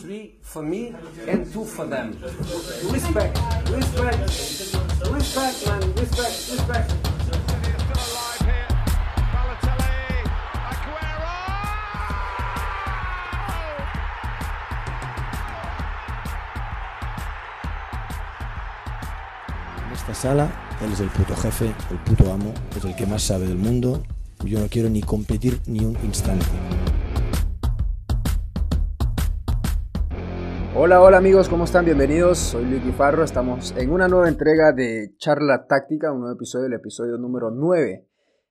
three for me and two for them. Respect, respect, respect, man, respect, respect. En esta sala, él es el puto jefe, el puto amo, es el que más sabe del mundo. Yo no quiero ni competir ni un instante. Hola, hola amigos, ¿cómo están? Bienvenidos, soy Luigi Farro, estamos en una nueva entrega de Charla Táctica, un nuevo episodio, el episodio número 9.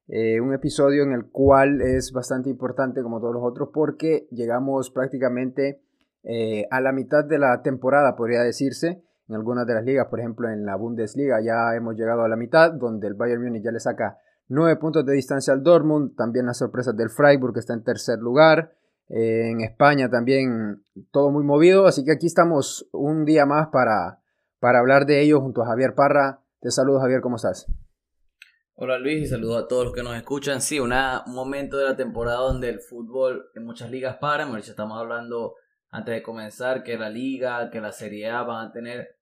Eh, un episodio en el cual es bastante importante como todos los otros porque llegamos prácticamente eh, a la mitad de la temporada, podría decirse, en algunas de las ligas, por ejemplo en la Bundesliga ya hemos llegado a la mitad, donde el Bayern Múnich ya le saca 9 puntos de distancia al Dortmund, también las sorpresas del Freiburg que está en tercer lugar, eh, en España también todo muy movido, así que aquí estamos un día más para, para hablar de ello junto a Javier Parra. Te saludo Javier, ¿cómo estás? Hola Luis y saludos a todos los que nos escuchan. Sí, un momento de la temporada donde el fútbol en muchas ligas para. Mauricio, estamos hablando antes de comenzar que la liga, que la Serie A van a tener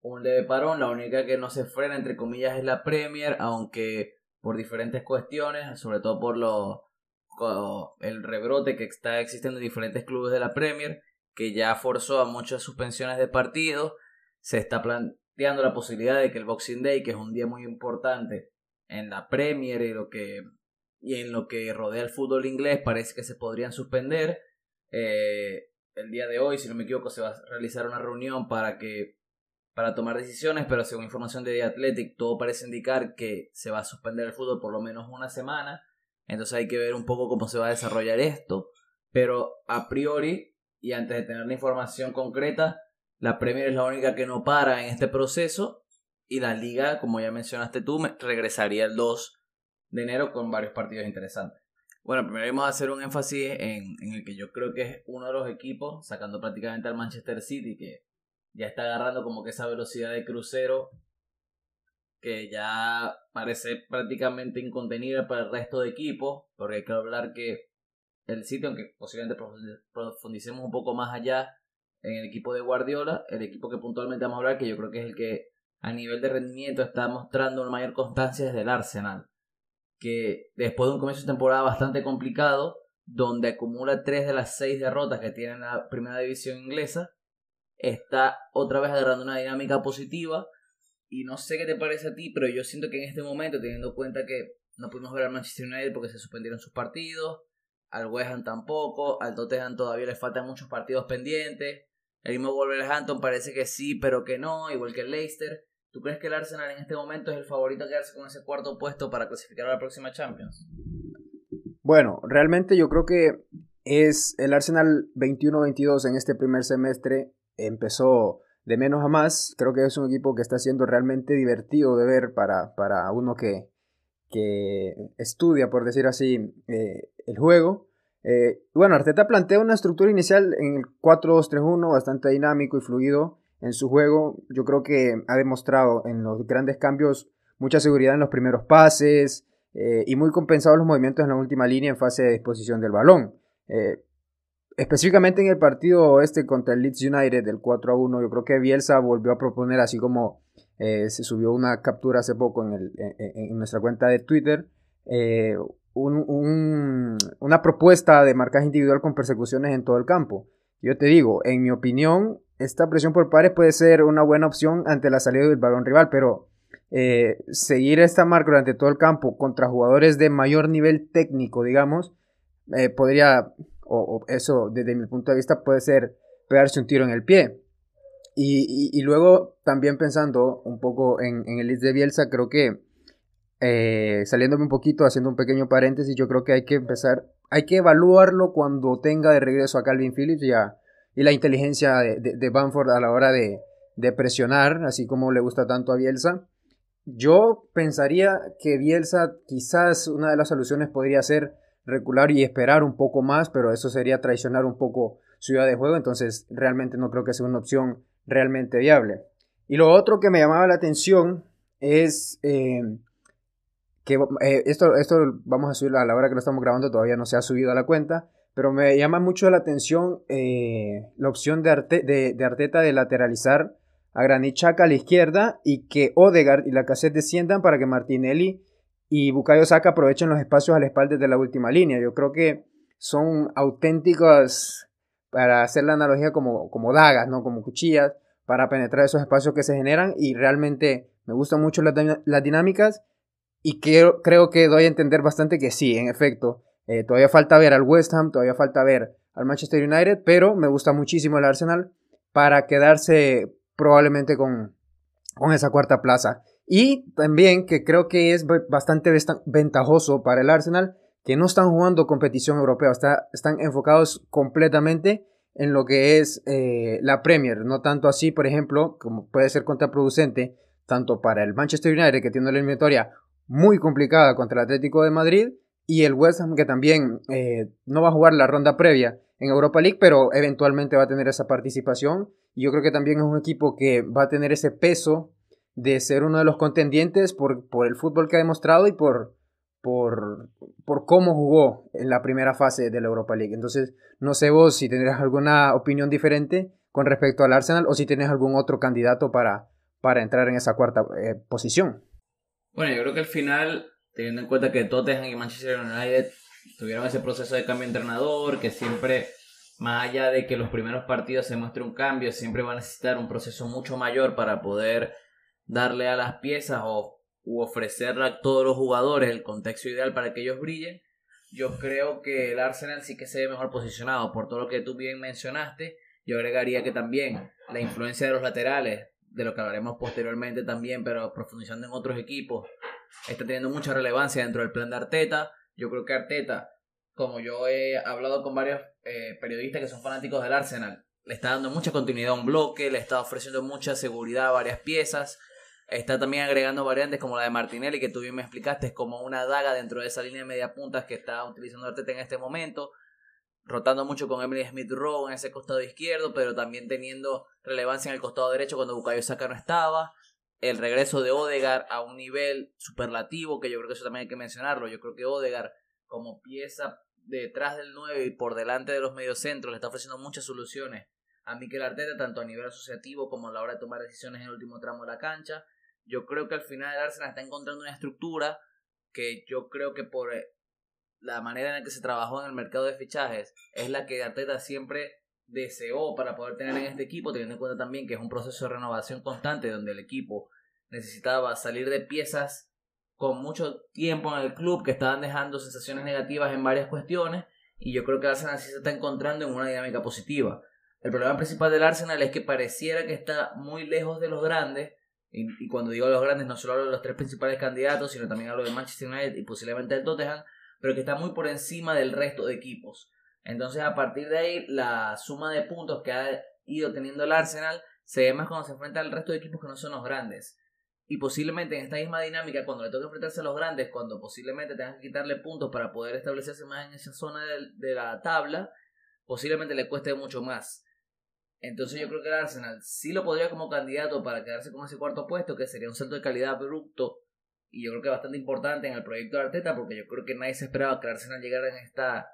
un leve parón. La única que no se frena, entre comillas, es la Premier, aunque por diferentes cuestiones, sobre todo por el rebrote que está existiendo en diferentes clubes de la Premier, que ya forzó a muchas suspensiones de partidos. Se está planteando la posibilidad de que el Boxing Day, que es un día muy importante en la Premier y, lo que, y en lo que rodea el fútbol inglés, parece que se podrían suspender. Eh, el día de hoy, si no me equivoco, se va a realizar una reunión para que para tomar decisiones, pero según información de The Athletic, todo parece indicar que se va a suspender el fútbol por lo menos una semana. Entonces hay que ver un poco cómo se va a desarrollar esto. Pero a priori, y antes de tener la información concreta, la Premier es la única que no para en este proceso. Y la liga, como ya mencionaste tú, regresaría el 2 de enero con varios partidos interesantes. Bueno, primero vamos a hacer un énfasis en, en el que yo creo que es uno de los equipos, sacando prácticamente al Manchester City, que ya está agarrando como que esa velocidad de crucero que ya parece prácticamente incontenible para el resto de equipos, porque hay que hablar que el sitio, aunque posiblemente profundicemos un poco más allá en el equipo de Guardiola, el equipo que puntualmente vamos a hablar, que yo creo que es el que a nivel de rendimiento está mostrando una mayor constancia desde el Arsenal, que después de un comienzo de temporada bastante complicado, donde acumula tres de las seis derrotas que tiene en la primera división inglesa, está otra vez agarrando una dinámica positiva. Y no sé qué te parece a ti, pero yo siento que en este momento, teniendo en cuenta que no pudimos ver al Manchester United porque se suspendieron sus partidos, al West Ham tampoco, al Tottenham todavía le faltan muchos partidos pendientes, el mismo Wolverhampton parece que sí, pero que no, igual que el Leicester. ¿Tú crees que el Arsenal en este momento es el favorito a quedarse con ese cuarto puesto para clasificar a la próxima Champions? Bueno, realmente yo creo que es el Arsenal 21-22 en este primer semestre empezó de menos a más. Creo que es un equipo que está siendo realmente divertido de ver para, para uno que, que estudia, por decir así, eh, el juego. Eh, bueno, Arteta plantea una estructura inicial en el 4-2-3-1 bastante dinámico y fluido en su juego. Yo creo que ha demostrado en los grandes cambios mucha seguridad en los primeros pases eh, y muy compensados los movimientos en la última línea en fase de disposición del balón. Específicamente en el partido este contra el Leeds United del 4 a 1, yo creo que Bielsa volvió a proponer, así como eh, se subió una captura hace poco en, el, en, nuestra cuenta de Twitter, eh, un, una propuesta de marcaje individual con persecuciones en todo el campo. Yo te digo, en mi opinión, esta presión por pares puede ser una buena opción ante la salida del balón rival, pero eh, seguir esta marca durante todo el campo contra jugadores de mayor nivel técnico, digamos, podría o, eso desde mi punto de vista puede ser pegarse un tiro en el pie. Y, luego también pensando un poco en, el list de Bielsa, creo que eh, saliéndome un poquito, haciendo un pequeño paréntesis, yo creo que hay que empezar, hay que evaluarlo cuando tenga de regreso a Calvin Phillips y, y la inteligencia de, de, Banford a la hora de, de presionar, así como le gusta tanto a Bielsa. Yo pensaría que Bielsa quizás una de las soluciones podría ser recular y esperar un poco más, pero eso sería traicionar un poco su idea de juego, entonces realmente no creo que sea una opción realmente viable. Y lo otro que me llamaba la atención es eh, que eh, esto, esto vamos a subirlo a la hora que lo estamos grabando, todavía no se ha subido a la cuenta, pero me llama mucho la atención eh, la opción de, de, Arteta de lateralizar a Granit Xhaka a la izquierda y que Odegaard y la Cassette desciendan para que Martinelli y Bukayo Saka aprovechen los espacios a la espalda de la última línea. Yo creo que son auténticos, para hacer la analogía como, como dagas, ¿no? como cuchillas, para penetrar esos espacios que se generan y realmente me gustan mucho las, las dinámicas y creo, creo que doy a entender bastante que sí, en efecto, eh, todavía falta ver al West Ham, todavía falta ver al Manchester United, pero me gusta muchísimo el Arsenal para quedarse probablemente con, con esa cuarta plaza. Y también que creo que es bastante ventajoso para el Arsenal que no están jugando competición europea, están enfocados completamente en lo que es eh, la Premier, no tanto así, por ejemplo, como puede ser contraproducente, tanto para el Manchester United, que tiene una eliminatoria muy complicada contra el Atlético de Madrid, y el West Ham que también eh, no va a jugar la ronda previa en Europa League, pero eventualmente va a tener esa participación. Y yo creo que también es un equipo que va a tener ese peso de ser uno de los contendientes por, por el fútbol que ha demostrado y por, por, por cómo jugó en la primera fase de la Europa League. Entonces, no sé vos si tendrás alguna opinión diferente con respecto al Arsenal o si tienes algún otro candidato para, para entrar en esa cuarta eh, posición. Bueno, yo creo que al final teniendo en cuenta que Tottenham y Manchester United tuvieron ese proceso de cambio de entrenador, que siempre, más allá de que los primeros partidos se muestre un cambio, siempre va a necesitar un proceso mucho mayor para poder darle a las piezas o u ofrecerle a todos los jugadores el contexto ideal para que ellos brillen. Yo creo que el Arsenal sí que se ve mejor posicionado por todo lo que tú bien mencionaste. Yo agregaría que también la influencia de los laterales, de lo que hablaremos posteriormente también, pero profundizando en otros equipos, está teniendo mucha relevancia dentro del plan de Arteta. Yo creo que Arteta, como yo he hablado con varios eh, periodistas que son fanáticos del Arsenal, le está dando mucha continuidad a un bloque, le está ofreciendo mucha seguridad a varias piezas. Está también agregando variantes como la de Martinelli, que tú bien me explicaste, es como una daga dentro de esa línea de media puntas que está utilizando Arteta en este momento. Rotando mucho con Emily Smith Rowe en ese costado izquierdo, pero también teniendo relevancia en el costado derecho cuando Bukayo Saka no estaba el regreso de Odegar a un nivel superlativo, que yo creo que eso también hay que mencionarlo. Yo creo que Odegar, como pieza detrás del 9 y por delante de los mediocentros, le está ofreciendo muchas soluciones a Mikel Arteta, tanto a nivel asociativo como a la hora de tomar decisiones en el último tramo de la cancha. Yo creo que al final el Arsenal está encontrando una estructura que yo creo que por eh, la manera en la que se trabajó en el mercado de fichajes es la que Arteta siempre deseó para poder tener en este equipo, teniendo en cuenta también que es un proceso de renovación constante donde el equipo necesitaba salir de piezas con mucho tiempo en el club que estaban dejando sensaciones negativas en varias cuestiones y yo creo que Arsenal sí se está encontrando en una dinámica positiva. El problema principal del Arsenal es que pareciera que está muy lejos de los grandes y, y cuando digo los grandes no solo hablo de los tres principales candidatos sino también hablo de Manchester United y posiblemente del Tottenham pero que está muy por encima del resto de equipos. Entonces a partir de ahí la suma de puntos que ha ido teniendo el Arsenal se ve más cuando se enfrenta al resto de equipos que no son los grandes. Y posiblemente en esta misma dinámica, cuando le toque enfrentarse a los grandes, cuando posiblemente tengan que quitarle puntos para poder establecerse más en esa zona de, la tabla, posiblemente le cueste mucho más. Entonces yo creo que el Arsenal sí lo podría como candidato para quedarse con ese cuarto puesto, que sería un salto de calidad abrupto y yo creo que bastante importante en el proyecto de Arteta, porque yo creo que nadie se esperaba que el Arsenal llegara en esta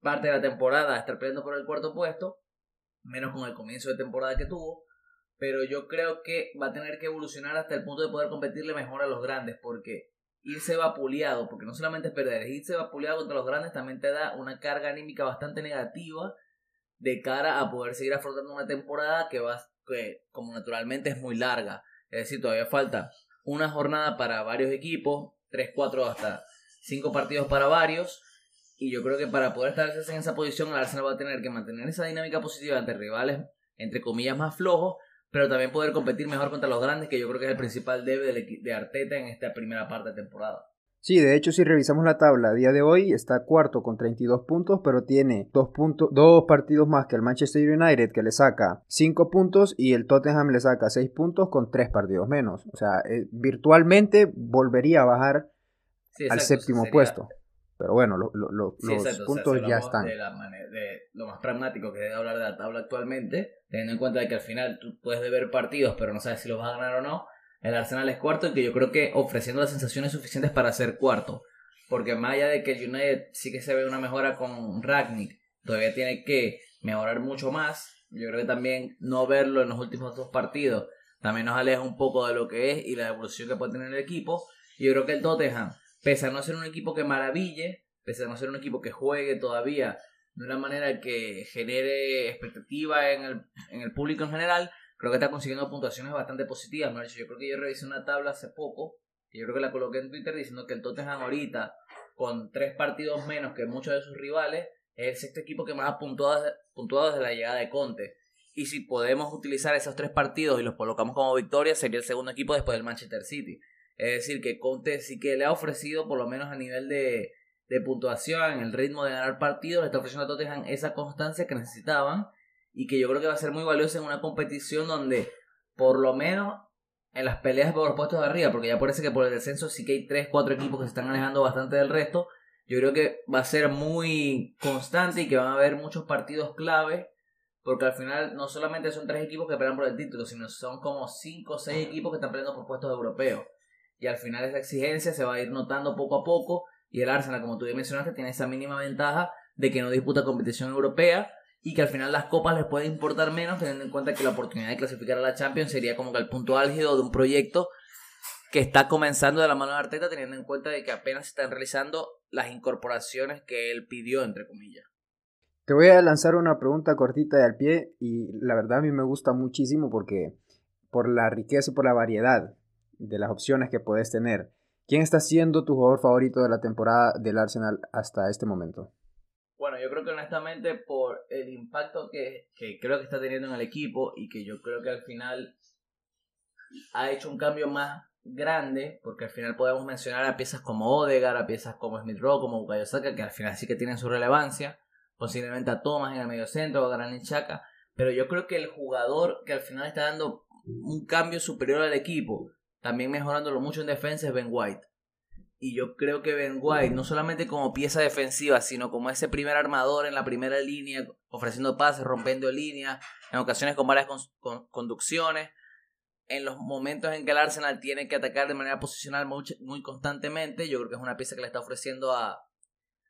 parte de la temporada a estar peleando por el cuarto puesto, menos con el comienzo de temporada que tuvo pero yo creo que va a tener que evolucionar hasta el punto de poder competirle mejor a los grandes, porque irse vapuleado, porque no solamente es perder, irse vapuleado contra los grandes también te da una carga anímica bastante negativa de cara a poder seguir afrontando una temporada que va que como naturalmente es muy larga, es decir, todavía falta una jornada para varios equipos, 3, 4 hasta 5 partidos para varios, y yo creo que para poder establecerse en esa posición el Arsenal va a tener que mantener esa dinámica positiva ante rivales entre comillas más flojos pero también poder competir mejor contra los grandes, que yo creo que es el principal debe de Arteta en esta primera parte de temporada. Sí, de hecho, si revisamos la tabla a día de hoy, está cuarto con 32 puntos, pero tiene dos, puntos, dos partidos más que el Manchester United, que le saca 5 puntos, y el Tottenham le saca 6 puntos con 3 partidos menos. O sea, eh, virtualmente volvería a bajar al séptimo puesto. Pero bueno, los puntos ya están. De, lo más pragmático que debe hablar de la tabla actualmente, teniendo en cuenta de que al final tú puedes deber partidos, pero no sabes si los vas a ganar o no. El Arsenal es cuarto y que yo creo que ofreciendo las sensaciones suficientes para ser cuarto. porque más allá de que United sí que se ve una mejora con Ragnick, todavía tiene que mejorar mucho más. Yo creo que también no verlo en los últimos dos partidos también nos aleja un poco de lo que es y la evolución que puede tener el equipo. Yo creo que el Tottenham, pese a no ser un equipo que maraville, pese a no ser un equipo que juegue todavía de una manera que genere expectativa en el, en el público en general, creo que está consiguiendo puntuaciones bastante positivas. Yo creo que yo revisé una tabla hace poco, y yo creo que la coloqué en Twitter diciendo que el Tottenham ahorita, con tres partidos menos que muchos de sus rivales, es el sexto equipo que más ha puntuado, puntuado desde la llegada de Conte. Y si podemos utilizar esos tres partidos y los colocamos como victoria, sería el segundo equipo después del Manchester City. Es decir, que Conte sí que le ha ofrecido, por lo menos a nivel de, de puntuación, el ritmo de ganar partidos, le está ofreciendo a Tottenham esa constancia que necesitaban y que yo creo que va a ser muy valiosa en una competición donde por lo menos en las peleas por los puestos de arriba, porque ya parece que por el descenso sí que hay 3, 4 equipos que se están alejando bastante del resto, yo creo que va a ser muy constante y que van a haber muchos partidos clave, porque al final no solamente son 3 equipos que pelean por el título, sino son como 5 o 6 equipos que están peleando por puestos europeos. Y al final esa exigencia se va a ir notando poco a poco y el Arsenal, como tú ya mencionaste, tiene esa mínima ventaja de que no disputa competición europea y que al final las copas les pueden importar menos, teniendo en cuenta que la oportunidad de clasificar a la Champions sería como que el punto álgido de un proyecto que está comenzando de la mano de Arteta, teniendo en cuenta de que apenas se están realizando las incorporaciones que él pidió, entre comillas. Te voy a lanzar una pregunta cortita de al pie y la verdad a mí me gusta muchísimo porque por la riqueza y por la variedad de las opciones que puedes tener. ¿Quién está siendo tu jugador favorito de la temporada del Arsenal hasta este momento? Bueno, yo creo que honestamente por el impacto que, creo que está teniendo en el equipo y que yo creo que al final ha hecho un cambio más grande, porque al final podemos mencionar a piezas como Odegaard, a piezas como Smith Rowe, como Bukayo Saka, que al final sí que tienen su relevancia, posiblemente a Thomas en el medio centro, a Granit Chaka, pero yo creo que el jugador que al final está dando un cambio superior al equipo también mejorándolo mucho en defensa es Ben White. Y yo creo que Ben White, no solamente como pieza defensiva, sino como ese primer armador en la primera línea, ofreciendo pases, rompiendo líneas, en ocasiones con varias conducciones, en los momentos en que el Arsenal tiene que atacar de manera posicional muy, constantemente, yo creo que es una pieza que le está ofreciendo a,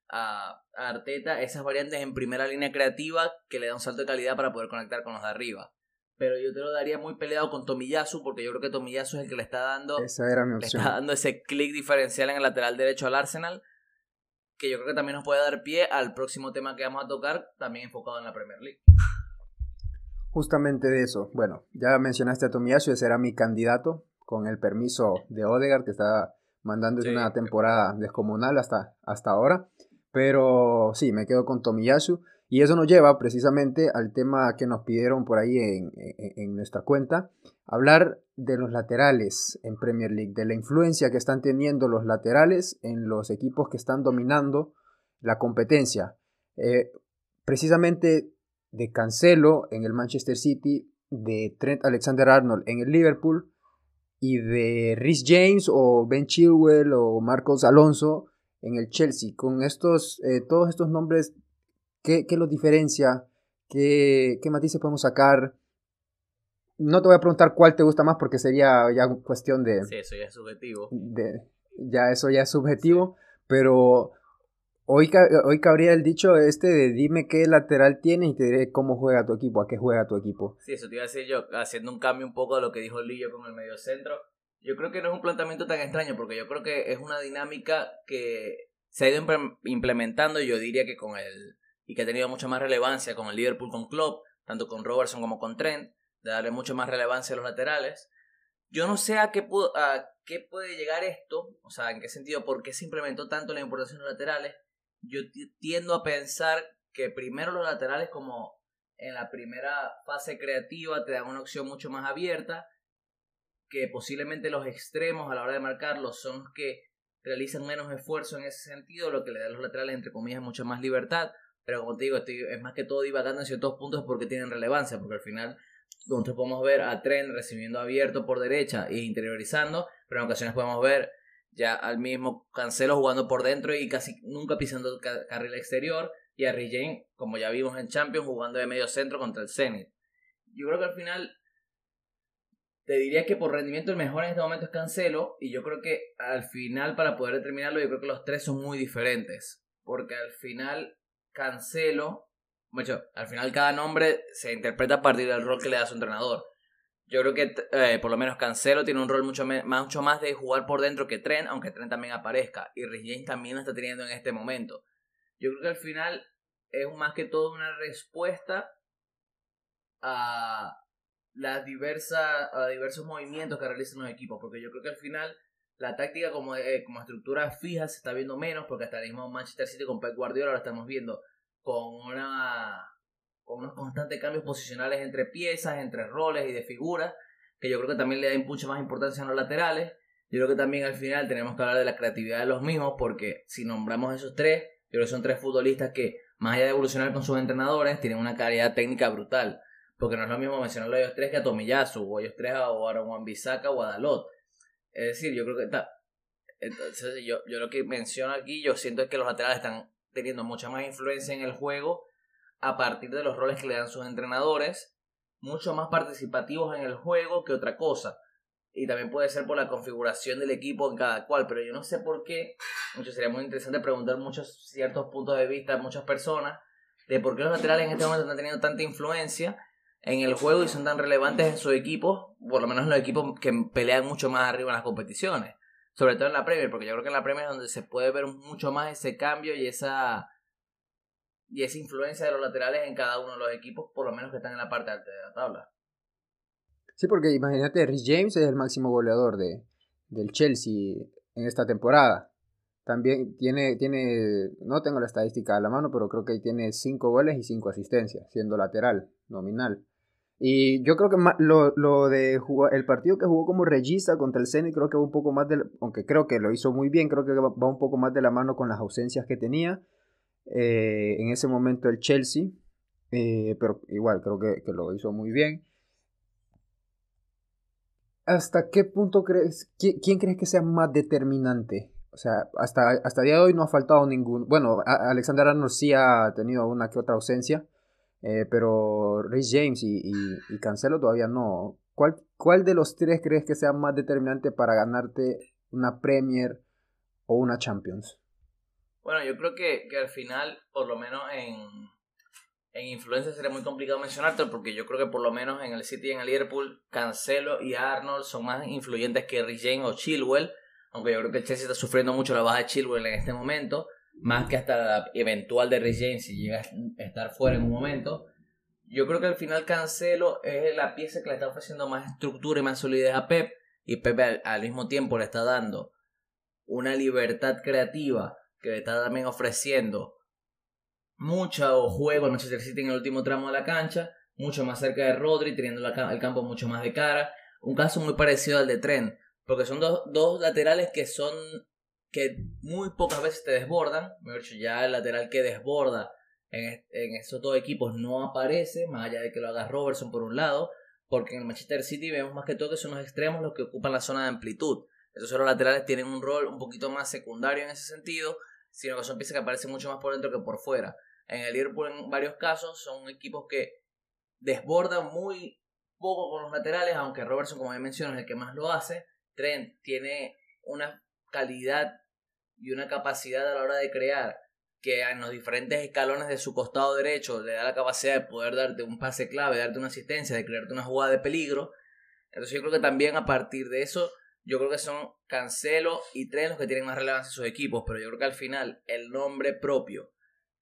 a, a, Arteta esas variantes en primera línea creativa que le da un salto de calidad para poder conectar con los de arriba pero yo te lo daría muy peleado con Tomiyasu porque yo creo que Tomiyasu es el que le está dando Esa era mi opción. está dando ese clic diferencial en el lateral derecho al Arsenal que yo creo que también nos puede dar pie al próximo tema que vamos a tocar también enfocado en la Premier League. Justamente de eso. Bueno ya mencionaste a Tomiyasu ese era mi candidato con el permiso de Odegaard que está mandando una temporada descomunal hasta, hasta ahora. Pero sí me quedo con Tomiyasu y eso nos lleva precisamente al tema que nos pidieron por ahí en, nuestra cuenta, hablar de los laterales en Premier League, de la influencia que están teniendo los laterales en los equipos que están dominando la competencia. Eh, precisamente de Cancelo en el Manchester City, de Trent Alexander Arnold en el Liverpool y de Rhys James o Ben Chilwell o Marcos Alonso en el Chelsea. Con estos, eh, todos estos nombres ¿Qué, qué los diferencia? ¿Qué, ¿Qué matices podemos sacar? No te voy a preguntar cuál te gusta más porque sería ya cuestión de... Sí, eso ya es subjetivo. De, ya eso ya es subjetivo, pero hoy, hoy cabría el dicho este de dime qué lateral tiene y te diré cómo juega tu equipo, a qué juega tu equipo. Sí, eso te iba a decir yo, haciendo un cambio un poco de lo que dijo Lillo con el medio centro. Yo creo que no es un planteamiento tan extraño porque yo creo que es una dinámica que se ha ido implementando, yo diría que con el y que ha tenido mucha más relevancia con el Liverpool con Klopp, tanto con Robertson como con Trent, de darle mucha más relevancia a los laterales. Yo no sé a qué, a qué puede llegar esto, o sea, en qué sentido, por qué se implementó tanto la importación de los laterales. Yo tiendo a pensar que primero los laterales como en la primera fase creativa te dan una opción mucho más abierta, que posiblemente los extremos a la hora de marcarlos son los que realizan menos esfuerzo en ese sentido, lo que le da a los laterales entre comillas mucha más libertad. Pero como te digo, es más que todo divagando en ciertos puntos porque tienen relevancia, porque al final nosotros podemos ver a Trent recibiendo abierto por derecha e interiorizando, pero en ocasiones podemos ver ya al mismo Cancelo jugando por dentro y casi nunca pisando carril exterior, y a Rijen, como ya vimos en Champions, jugando de medio centro contra el Zenit. Yo creo que al final te diría que por rendimiento el mejor en este momento es Cancelo y yo creo que al final para poder determinarlo yo creo que los tres son muy diferentes porque al final Cancelo, bueno, al final cada nombre se interpreta a partir del rol que le da su entrenador. Yo creo que eh, por lo menos Cancelo tiene un rol mucho, mucho más de jugar por dentro que Trent, aunque Trent también aparezca. Y Rich James también lo está teniendo en este momento. Yo creo que al final es más que todo una respuesta a las diversas a diversos movimientos que realizan los equipos porque yo creo que al final la táctica como, eh, como estructura fija se está viendo menos porque hasta el mismo Manchester City con Pep Guardiola lo estamos viendo con una con unos constantes cambios posicionales entre piezas, entre roles y de figuras, que yo creo que también le da mucha más importancia a los laterales. Yo creo que también al final tenemos que hablar de la creatividad de los mismos, porque si nombramos esos tres, yo creo que son tres futbolistas que, más allá de evolucionar con sus entrenadores, tienen una calidad técnica brutal. Porque no es lo mismo mencionarlo a ellos tres que a Tomiyasu, o ellos tres a, o a Juan Bisaca o a Dalot. Es decir, yo creo que está. Entonces, yo, yo lo que menciono aquí, yo siento que los laterales están teniendo mucha más influencia en el juego a partir de los roles que le dan sus entrenadores, mucho más participativos en el juego que otra cosa. Y también puede ser por la configuración del equipo en cada cual, pero yo no sé por qué. Mucho sería muy interesante preguntar muchos ciertos puntos de vista a muchas personas de por qué los laterales en este momento están teniendo tanta influencia en el juego y son tan relevantes en sus equipos, por lo menos en los equipos que pelean mucho más arriba en las competiciones. Sobre todo en la Premier, porque yo creo que en la Premier es donde se puede ver mucho más ese cambio y esa y esa influencia de los laterales en cada uno de los equipos, por lo menos que están en la parte alta de la tabla. Sí, porque imagínate, Rich James es el máximo goleador de, del Chelsea en esta temporada. También tiene, tiene, no tengo la estadística a la mano, pero creo que tiene 5 goles y 5 asistencias, siendo lateral, nominal. Y yo creo que lo, lo de jugar, el partido que jugó como regista contra el Zenit, creo que va un poco más de, aunque creo que lo hizo muy bien, creo que va un poco más de la mano con las ausencias que tenía. Eh, en ese momento el Chelsea, eh, pero igual creo que, lo hizo muy bien. ¿Hasta qué punto crees, quién, crees que sea más determinante? O sea, hasta, hasta el día de hoy no ha faltado ningún. Bueno, Alexander Arnold sí ha tenido una que otra ausencia, eh, pero Rhys James y, y, Cancelo todavía no. ¿Cuál, ¿Cuál de los tres crees que sea más determinante para ganarte una Premier o una Champions? Bueno, yo creo que, que al final, por lo menos en, en influencia sería muy complicado mencionarte porque yo creo que por lo menos en el City y en el Liverpool, Cancelo y Arnold son más influyentes que Rich James o Chilwell, aunque yo creo que el Chelsea está sufriendo mucho la baja de Chilwell en este momento, más que hasta la eventual de Rich James si llega a estar fuera en un momento. Yo creo que al final Cancelo es la pieza que le está ofreciendo más estructura y más solidez a Pep y Pep al mismo tiempo le está dando una libertad creativa que está también ofreciendo mucho juego en Manchester City en el último tramo de la cancha, mucho más cerca de Rodri, teniendo el campo mucho más de cara. Un caso muy parecido al de Trent, porque son dos, dos laterales que son que muy pocas veces te desbordan. Mejor ya el lateral que desborda en, en esos dos equipos no aparece, más allá de que lo haga Robertson por un lado, porque en el Manchester City vemos más que todo que son los extremos los que ocupan la zona de amplitud. Esos los laterales tienen un rol un poquito más secundario en ese sentido, sino que son piezas que aparecen mucho más por dentro que por fuera. En el Liverpool, en varios casos, son equipos que desbordan muy poco con los laterales, aunque Robertson, como ya mencioné, es el que más lo hace. Trent tiene una calidad y una capacidad a la hora de crear que en los diferentes escalones de su costado derecho le da la capacidad de poder darte un pase clave, darte una asistencia, de crearte una jugada de peligro. Entonces yo creo que también a partir de eso yo creo que son Cancelo y Trent los que tienen más relevancia en sus equipos, pero yo creo que al final el nombre propio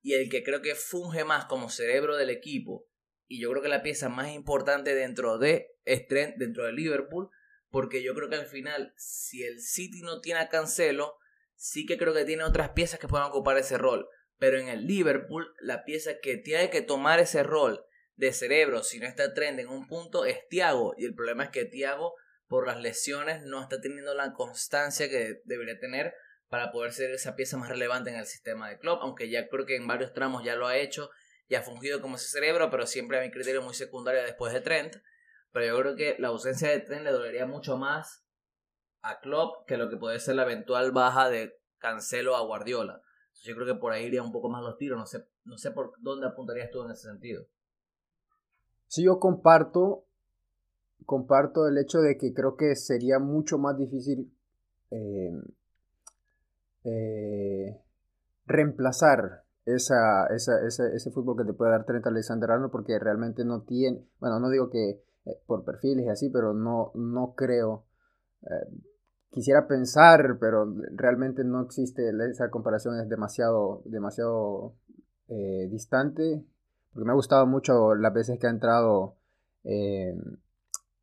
y el que creo que funge más como cerebro del equipo, y yo creo que la pieza más importante dentro de Trent, dentro de Liverpool, porque yo creo que al final, si el City no tiene a Cancelo, sí que creo que tiene otras piezas que puedan ocupar ese rol. Pero en el Liverpool, la pieza que tiene que tomar ese rol de cerebro, si no está Trent en un punto, es Thiago. Y el problema es que Thiago por las lesiones no está teniendo la constancia que debería tener para poder ser esa pieza más relevante en el sistema de club, aunque ya creo que en varios tramos ya lo ha hecho y ha fungido como ese cerebro, pero siempre a mi criterio muy secundario después de Trent. Pero yo creo que la ausencia de Trent le dolería mucho más a Klopp que lo que puede ser la eventual baja de Cancelo a Guardiola. Yo creo que por ahí iría un poco más los tiros, no sé, no sé por dónde apuntarías tú en ese sentido. Si yo comparto comparto el hecho de que creo que sería mucho más difícil eh, eh, reemplazar esa, esa, ese, ese fútbol que te puede dar Trent Alexander Arnold porque realmente no tiene, bueno, no digo que eh, por perfiles y así, pero no, no creo. quisiera pensar, pero realmente no existe, esa comparación es demasiado, demasiado distante, porque me ha gustado mucho las veces que ha entrado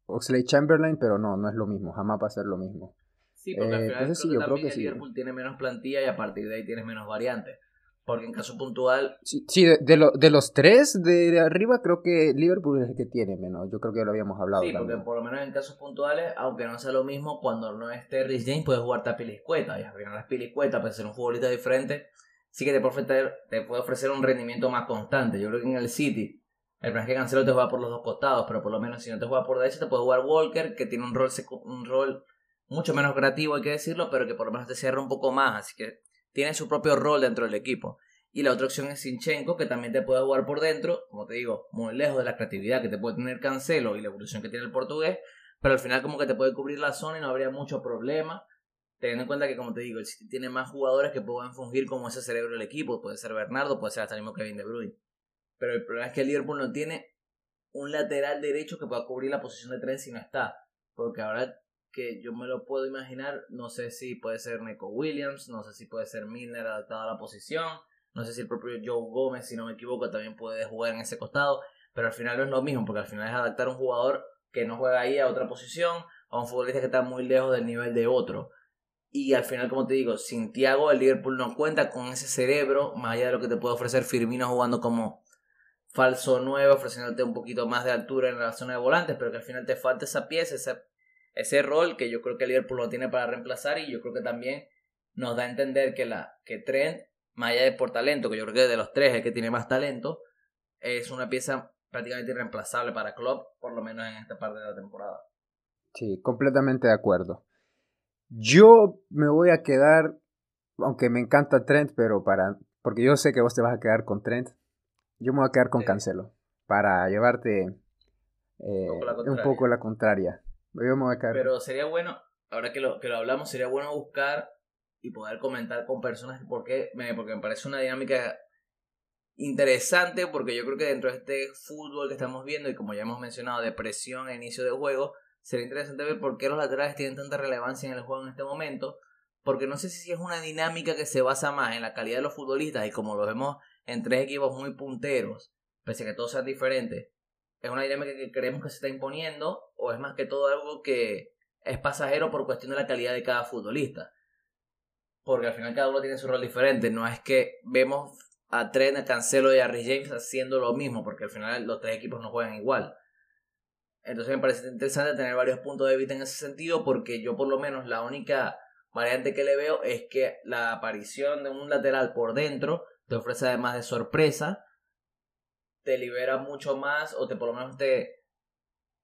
Oxley Chamberlain, pero no, no es lo mismo, jamás va a ser lo mismo. Sí, porque al eh, sí, yo creo que el Liverpool tiene menos plantilla y a partir de ahí tienes menos variantes. Porque en caso puntual. Sí, de, de, los tres de arriba, creo que Liverpool es el que tiene menos. Yo creo que ya lo habíamos hablado. Sí, porque por lo menos en casos puntuales, aunque no sea lo mismo, cuando no esté Rhys James, puedes jugarte a Piliscueta. Y al final, las Piliscueta, para ser un futbolista diferente, sí que te puede, ofrecer, te puede ofrecer un rendimiento más constante. Yo creo que en el City, el problema es que Cancelo te juega por los dos costados, pero por lo menos si no te juega por derecha, te puede jugar Walker, que tiene un rol, un rol mucho menos creativo, hay que decirlo, pero que por lo menos te cierra un poco más, así que tiene su propio rol dentro del equipo. Y la otra opción es Sinchenko, que también te puede jugar por dentro, como te digo, muy lejos de la creatividad que te puede tener Cancelo y la evolución que tiene el portugués, pero al final como que te puede cubrir la zona y no habría mucho problema, teniendo en cuenta que, como te digo, el City tiene más jugadores que pueden fungir como ese cerebro del equipo, puede ser Bernardo, puede ser hasta el mismo Kevin De Bruyne. Pero el problema es que el Liverpool no tiene un lateral derecho que pueda cubrir la posición de tren si no está, porque ahora que yo me lo puedo imaginar, no sé si puede ser Neko Williams, no sé si puede ser Milner adaptado a la posición, no sé si el propio Joe Gómez, si no me equivoco, también puede jugar en ese costado, pero al final no es lo mismo, porque al final es adaptar a un jugador que no juega ahí a otra posición, a un futbolista que está muy lejos del nivel de otro. Y al final, como te digo, sin Thiago, el Liverpool no cuenta con ese cerebro, más allá de lo que te puede ofrecer Firmino jugando como falso 9, ofreciéndote un poquito más de altura en la zona de volantes, pero que al final te falta esa pieza, esa ese rol que yo creo que el Liverpool lo tiene para reemplazar y yo creo que también nos da a entender que la que Trent, más allá de por talento, que yo creo que de los tres es el que tiene más talento, es una pieza prácticamente irreemplazable para Klopp, por lo menos en esta parte de la temporada. Sí, completamente de acuerdo. Yo me voy a quedar, aunque me encanta Trent, pero para, porque yo sé que vos te vas a quedar con Trent, yo me voy a quedar con Cancelo, para llevarte eh, un poco la contraria. Pero sería bueno, ahora que lo, que lo hablamos, sería bueno buscar y poder comentar con personas porque me, porque me parece una dinámica interesante porque yo creo que dentro de este fútbol que estamos viendo y como ya hemos mencionado de presión a inicio de juego, sería interesante ver por qué los laterales tienen tanta relevancia en el juego en este momento, porque no sé si es una dinámica que se basa más en la calidad de los futbolistas y como lo vemos en tres equipos muy punteros, pese a que todos sean diferentes, es una dinámica que creemos que se está imponiendo o es más que todo algo que es pasajero por cuestión de la calidad de cada futbolista. Porque al final cada uno tiene su rol diferente. No es que vemos a Trent, a Cancelo y a James haciendo lo mismo, porque al final los tres equipos no juegan igual. Entonces me parece interesante tener varios puntos de vista en ese sentido, porque yo por lo menos la única variante que le veo es que la aparición de un lateral por dentro te ofrece además de sorpresa te libera mucho más o te por lo menos te,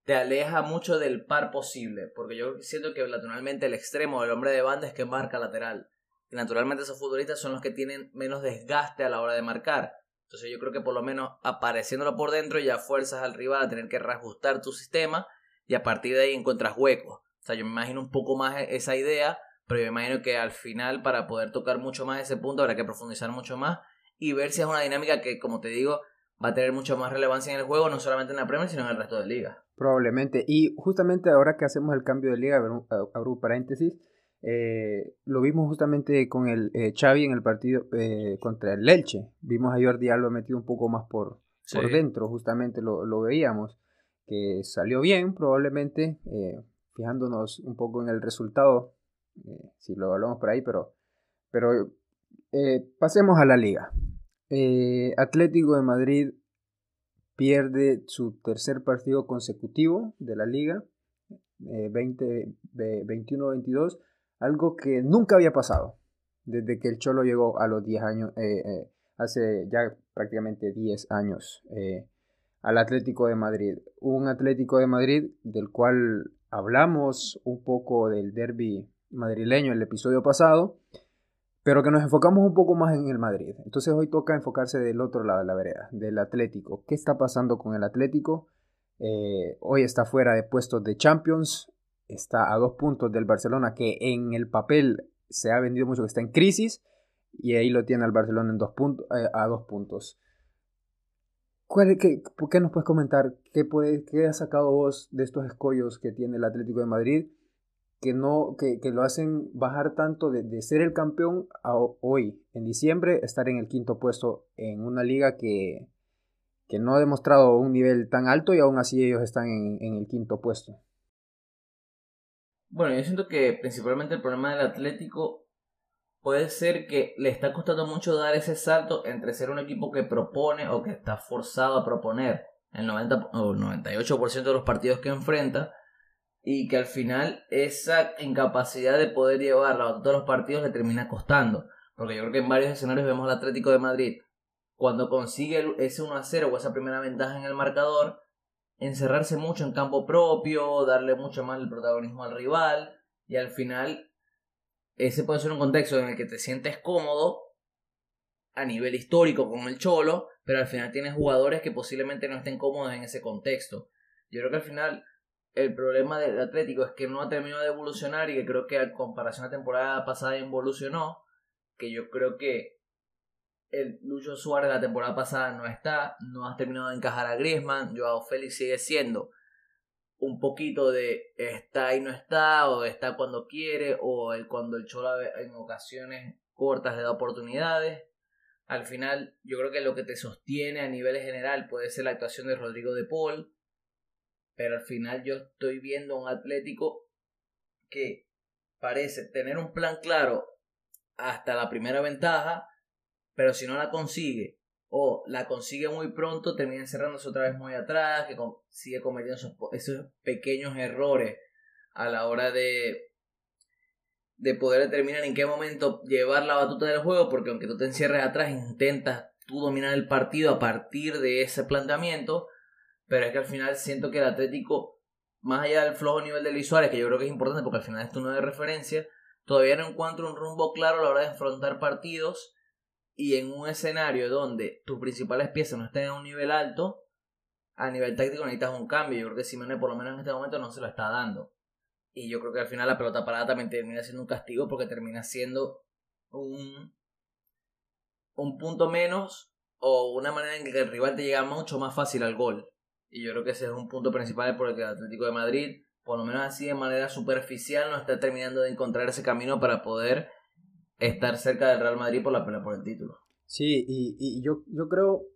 te aleja mucho del par posible. Porque yo siento que naturalmente el extremo del hombre de banda es que marca lateral. Y naturalmente esos futbolistas son los que tienen menos desgaste a la hora de marcar. Entonces yo creo que por lo menos apareciéndolo por dentro ya fuerzas al rival a tener que reajustar tu sistema y a partir de ahí encuentras huecos. O sea, yo me imagino un poco más e-, esa idea, pero yo me imagino que al final para poder tocar mucho más ese punto habrá que profundizar mucho más y ver si es una dinámica que, como te digo, va a tener mucho más relevancia en el juego, no solamente en la Premier, sino en el resto de liga. Probablemente. Y justamente ahora que hacemos el cambio de liga, abro un paréntesis, eh, lo vimos justamente con el eh, Xavi en el partido eh, contra el Elche. Vimos a Jordi Alba metido un poco más por, por dentro, justamente lo, lo, veíamos, que salió bien probablemente, fijándonos un poco en el resultado, si lo hablamos por ahí, pero, pero pasemos a la liga. Eh, Atlético de Madrid pierde su tercer partido consecutivo de la liga, 21-22, eh, algo que nunca había pasado desde que el Cholo llegó a los 10 años, eh, hace ya prácticamente 10 años al Atlético de Madrid. Un Atlético de Madrid del cual hablamos un poco del derby madrileño el episodio pasado pero que nos enfocamos un poco más en el Madrid. Entonces hoy toca enfocarse del otro lado de la vereda, del Atlético. ¿Qué está pasando con el Atlético? Eh, hoy está fuera de puestos de Champions, está a dos puntos del Barcelona, que en el papel se ha vendido mucho, que está en crisis, y ahí lo tiene el Barcelona en dos eh, a dos puntos. ¿Cuál, qué, qué, nos puedes comentar? ¿Qué, puede, ¿Qué has sacado vos de estos escollos que tiene el Atlético de Madrid? Que, no, que, que lo hacen bajar tanto de, de, ser el campeón a hoy, en diciembre, estar en el quinto puesto en una liga que, que no ha demostrado un nivel tan alto y aún así ellos están en, en el quinto puesto. Bueno, yo siento que principalmente el problema del Atlético puede ser que le está costando mucho dar ese salto entre ser un equipo que propone o que está forzado a proponer el 90 o 98% de los partidos que enfrenta y que al final esa incapacidad de poder llevarla a todos los partidos le termina costando. Porque yo creo que en varios escenarios vemos al Atlético de Madrid cuando consigue ese 1 a 0 o esa primera ventaja en el marcador, encerrarse mucho en campo propio, darle mucho más el protagonismo al rival y al final ese puede ser un contexto en el que te sientes cómodo a nivel histórico con el Cholo, pero al final tienes jugadores que posiblemente no estén cómodos en ese contexto. Yo creo que al final el problema del Atlético es que no ha terminado de evolucionar y que creo que a comparación a la temporada pasada evolucionó, que yo creo que el Lucho Suárez la temporada pasada no está, no ha terminado de encajar a Griezmann, Joao Félix sigue siendo un poquito de está y no está, o está cuando quiere, o el, cuando el Chola en ocasiones cortas le da oportunidades. Al final, yo creo que lo que te sostiene a nivel general puede ser la actuación de Rodrigo de Paul, pero al final yo estoy viendo un Atlético que parece tener un plan claro hasta la primera ventaja, pero si no la consigue o la consigue muy pronto, termina encerrándose otra vez muy atrás, que sigue cometiendo esos, pequeños errores a la hora de, de poder determinar en qué momento llevar la batuta del juego, porque aunque tú te encierres atrás, intentas tú dominar el partido a partir de ese planteamiento, pero es que al final siento que el Atlético, más allá del flojo nivel de Luis que yo creo que es importante porque al final es tu de referencia, todavía no encuentro un rumbo claro a la hora de enfrentar partidos y en un escenario donde tus principales piezas no estén a un nivel alto, a nivel táctico necesitas un cambio. Yo creo que Simone por lo menos en este momento no se lo está dando. Y yo creo que al final la pelota parada también termina siendo un castigo porque termina siendo un, un punto menos o una manera en que el rival te llega mucho más fácil al gol. Y yo creo que ese es un punto principal por el que el Atlético de Madrid, por lo menos así de manera superficial, no está terminando de encontrar ese camino para poder estar cerca del Real Madrid por la pelea por el título. Sí, y, y yo, yo creo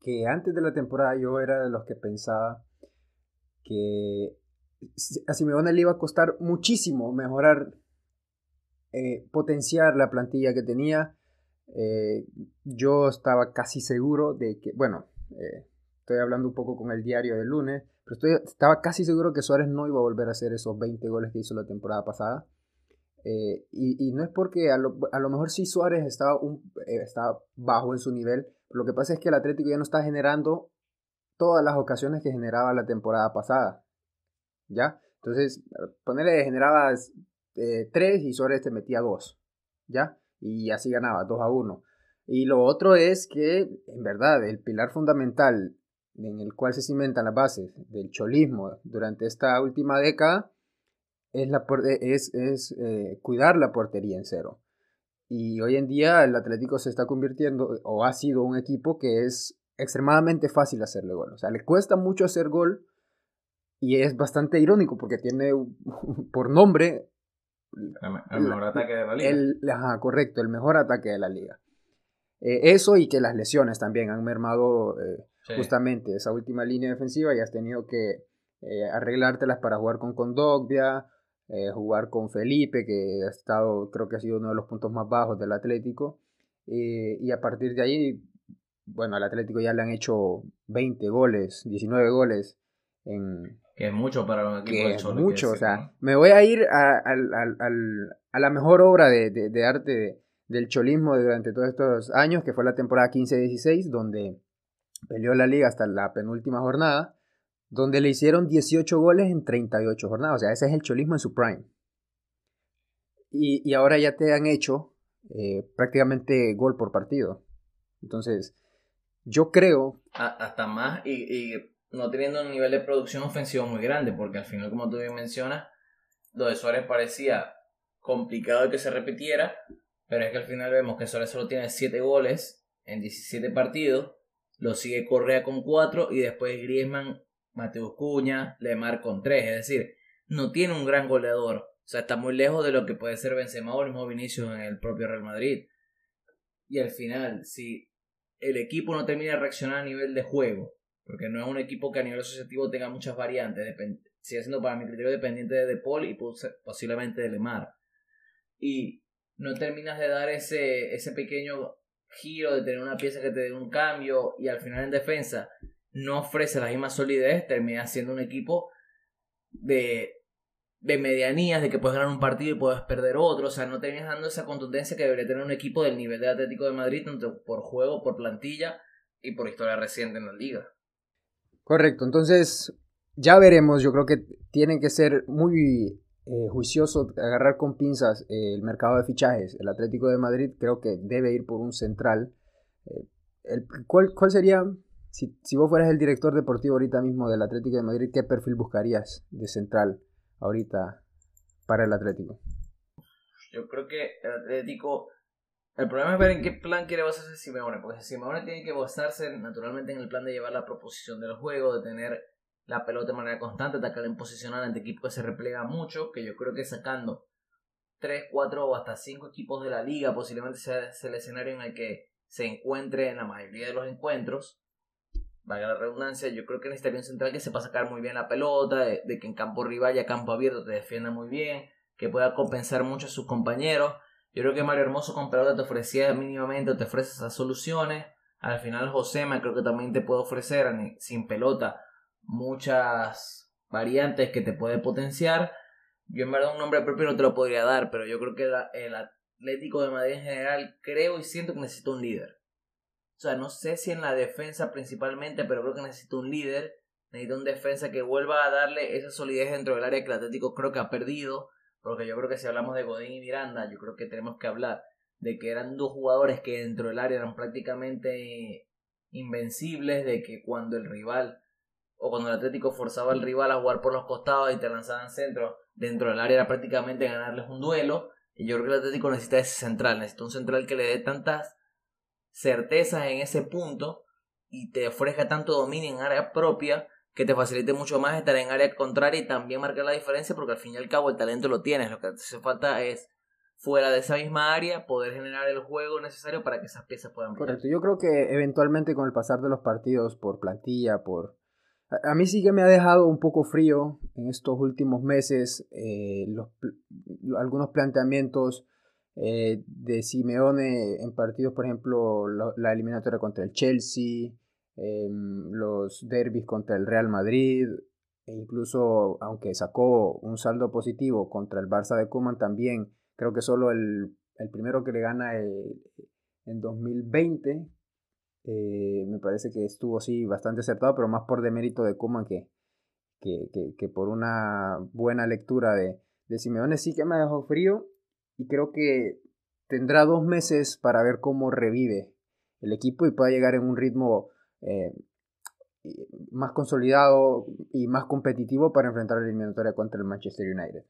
que antes de la temporada yo era de los que pensaba que a Simeone le iba a costar muchísimo mejorar, eh, potenciar la plantilla que tenía. Eh, yo estaba casi seguro de que, bueno, eh, Estoy hablando un poco con el diario del lunes, pero estaba casi seguro que Suárez no iba a volver a hacer esos 20 goles que hizo la temporada pasada. Eh, y, no es porque a lo, a lo mejor sí Suárez estaba, un, eh, estaba bajo en su nivel, lo que pasa es que el Atlético ya no está generando todas las ocasiones que generaba la temporada pasada. ¿Ya? Entonces, ponerle generaba eh, 3 y Suárez te metía 2. ¿Ya? Y así ganaba 2 a 1. Y lo otro es que, en verdad, el pilar fundamental en el cual se cimentan las bases del cholismo durante esta última década es, la, es, es eh, cuidar la portería en cero. Y hoy en día el Atlético se está convirtiendo, o ha sido un equipo que es extremadamente fácil hacerle gol. O sea, le cuesta mucho hacer gol y es bastante irónico porque tiene por nombre... El, mejor ataque de la liga. ajá, correcto, el mejor ataque de la liga. Eh, eso y que las lesiones también han mermado eh, justamente esa última línea defensiva y has tenido que eh, arreglártelas para jugar con Condogbia, eh, jugar con Felipe, que ha estado, creo que ha sido uno de los puntos más bajos del Atlético. Eh, y a partir de ahí, bueno, al Atlético ya le han hecho 20 goles, 19 goles en... Que es mucho para un equipo de Cholo, mucho, o sea, me voy a ir a, a la mejor obra de, de arte del cholismo durante todos estos años, que fue la temporada 15-16, donde Peleó la liga hasta la penúltima jornada, donde le hicieron 18 goles en 38 jornadas. O sea, ese es el cholismo en su prime. Y, ahora ya te han hecho eh, prácticamente gol por partido. Entonces, yo creo... hasta más y, no teniendo un nivel de producción ofensiva muy grande, porque al final, como tú bien mencionas, lo de Suárez parecía complicado que se repitiera, pero es que al final vemos que Suárez solo tiene 7 goles en 17 partidos, lo sigue Correa con 4 y después Griezmann, Mateus Cuña, Lemar con 3, es decir, no tiene un gran goleador, o sea, está muy lejos de lo que puede ser Benzema o el Vinicius en el propio Real Madrid. Y al final, si el equipo no termina de reaccionar a nivel de juego, porque no es un equipo que a nivel asociativo tenga muchas variantes, sigue siendo para mi criterio dependiente de De Paul y posiblemente de Lemar. Y no terminas de dar ese, ese pequeño giro, de tener una pieza que te dé un cambio y al final en defensa no ofrece la misma solidez, termina siendo un equipo de, de medianías, de que puedes ganar un partido y puedes perder otro, o sea, no terminas dando esa contundencia que debería tener un equipo del nivel del Atlético de Madrid, tanto por juego, por plantilla y por historia reciente en la liga. Correcto, entonces ya veremos, yo creo que tienen que ser muy eh, juicioso agarrar con pinzas eh, el mercado de fichajes. El Atlético de Madrid creo que debe ir por un central. Eh, el, ¿cuál, ¿Cuál sería, si, si vos fueras el director deportivo ahorita mismo del Atlético de Madrid, qué perfil buscarías de central ahorita para el Atlético? Yo creo que el Atlético el problema es ver en qué plan quiere basarse Simeone, porque Simeone tiene que basarse naturalmente en el plan de llevar la proposición del juego, de tener la pelota de manera constante, atacar en posicional ante equipos que se replega mucho, que yo creo que sacando 3, 4 o hasta 5 equipos de la liga, posiblemente sea, el escenario en el que se encuentre en la mayoría de los encuentros, valga la redundancia, yo creo que necesitaría un central que sepa sacar muy bien la pelota, de, de que en campo rival y a campo abierto te defienda muy bien, que pueda compensar mucho a sus compañeros yo creo que Mario Hermoso con pelota te ofrecía mínimamente, te ofrece esas soluciones. Al final Josema creo que también te puede ofrecer sin pelota muchas variantes que te puede potenciar. Yo en verdad un nombre propio no te lo podría dar, pero yo creo que el Atlético de Madrid en general creo y siento que necesita un líder. O sea, no sé si en la defensa principalmente, pero creo que necesita un líder. Necesita un defensa que vuelva a darle esa solidez dentro del área que el Atlético creo que ha perdido. Porque yo creo que si hablamos de Godín y Miranda, yo creo que tenemos que hablar de que eran dos jugadores que dentro del área eran prácticamente invencibles, de que cuando el rival o cuando el Atlético forzaba al rival a jugar por los costados y te lanzaban centro dentro del área era prácticamente ganarles un duelo. Y yo creo que el Atlético necesita ese central, necesita un central que le dé tantas certezas en ese punto y te ofrezca tanto dominio en área propia que te facilite mucho más estar en área contraria y también marcar la diferencia porque al fin y al cabo el talento lo tienes, lo que hace falta es fuera de esa misma área poder generar el juego necesario para que esas piezas puedan brillar. Correcto, yo creo que eventualmente con el pasar de los partidos por plantilla, por... A mí sí que me ha dejado un poco frío en estos últimos meses eh, algunos planteamientos eh, de Simeone en partidos, por ejemplo, la eliminatoria contra el Chelsea, Em, los derbis contra el Real Madrid, e incluso aunque sacó un saldo positivo contra el Barça de Kuman también, creo que solo el, primero que le gana el, en 2020, eh, me parece que estuvo sí bastante acertado, pero más por demérito de Kuman que, que, que, por una buena lectura de, de Simeone, sí que me dejó frío y creo que tendrá dos meses para ver cómo revive el equipo y pueda llegar en un ritmo eh, más consolidado y más competitivo para enfrentar la eliminatoria contra el Manchester United.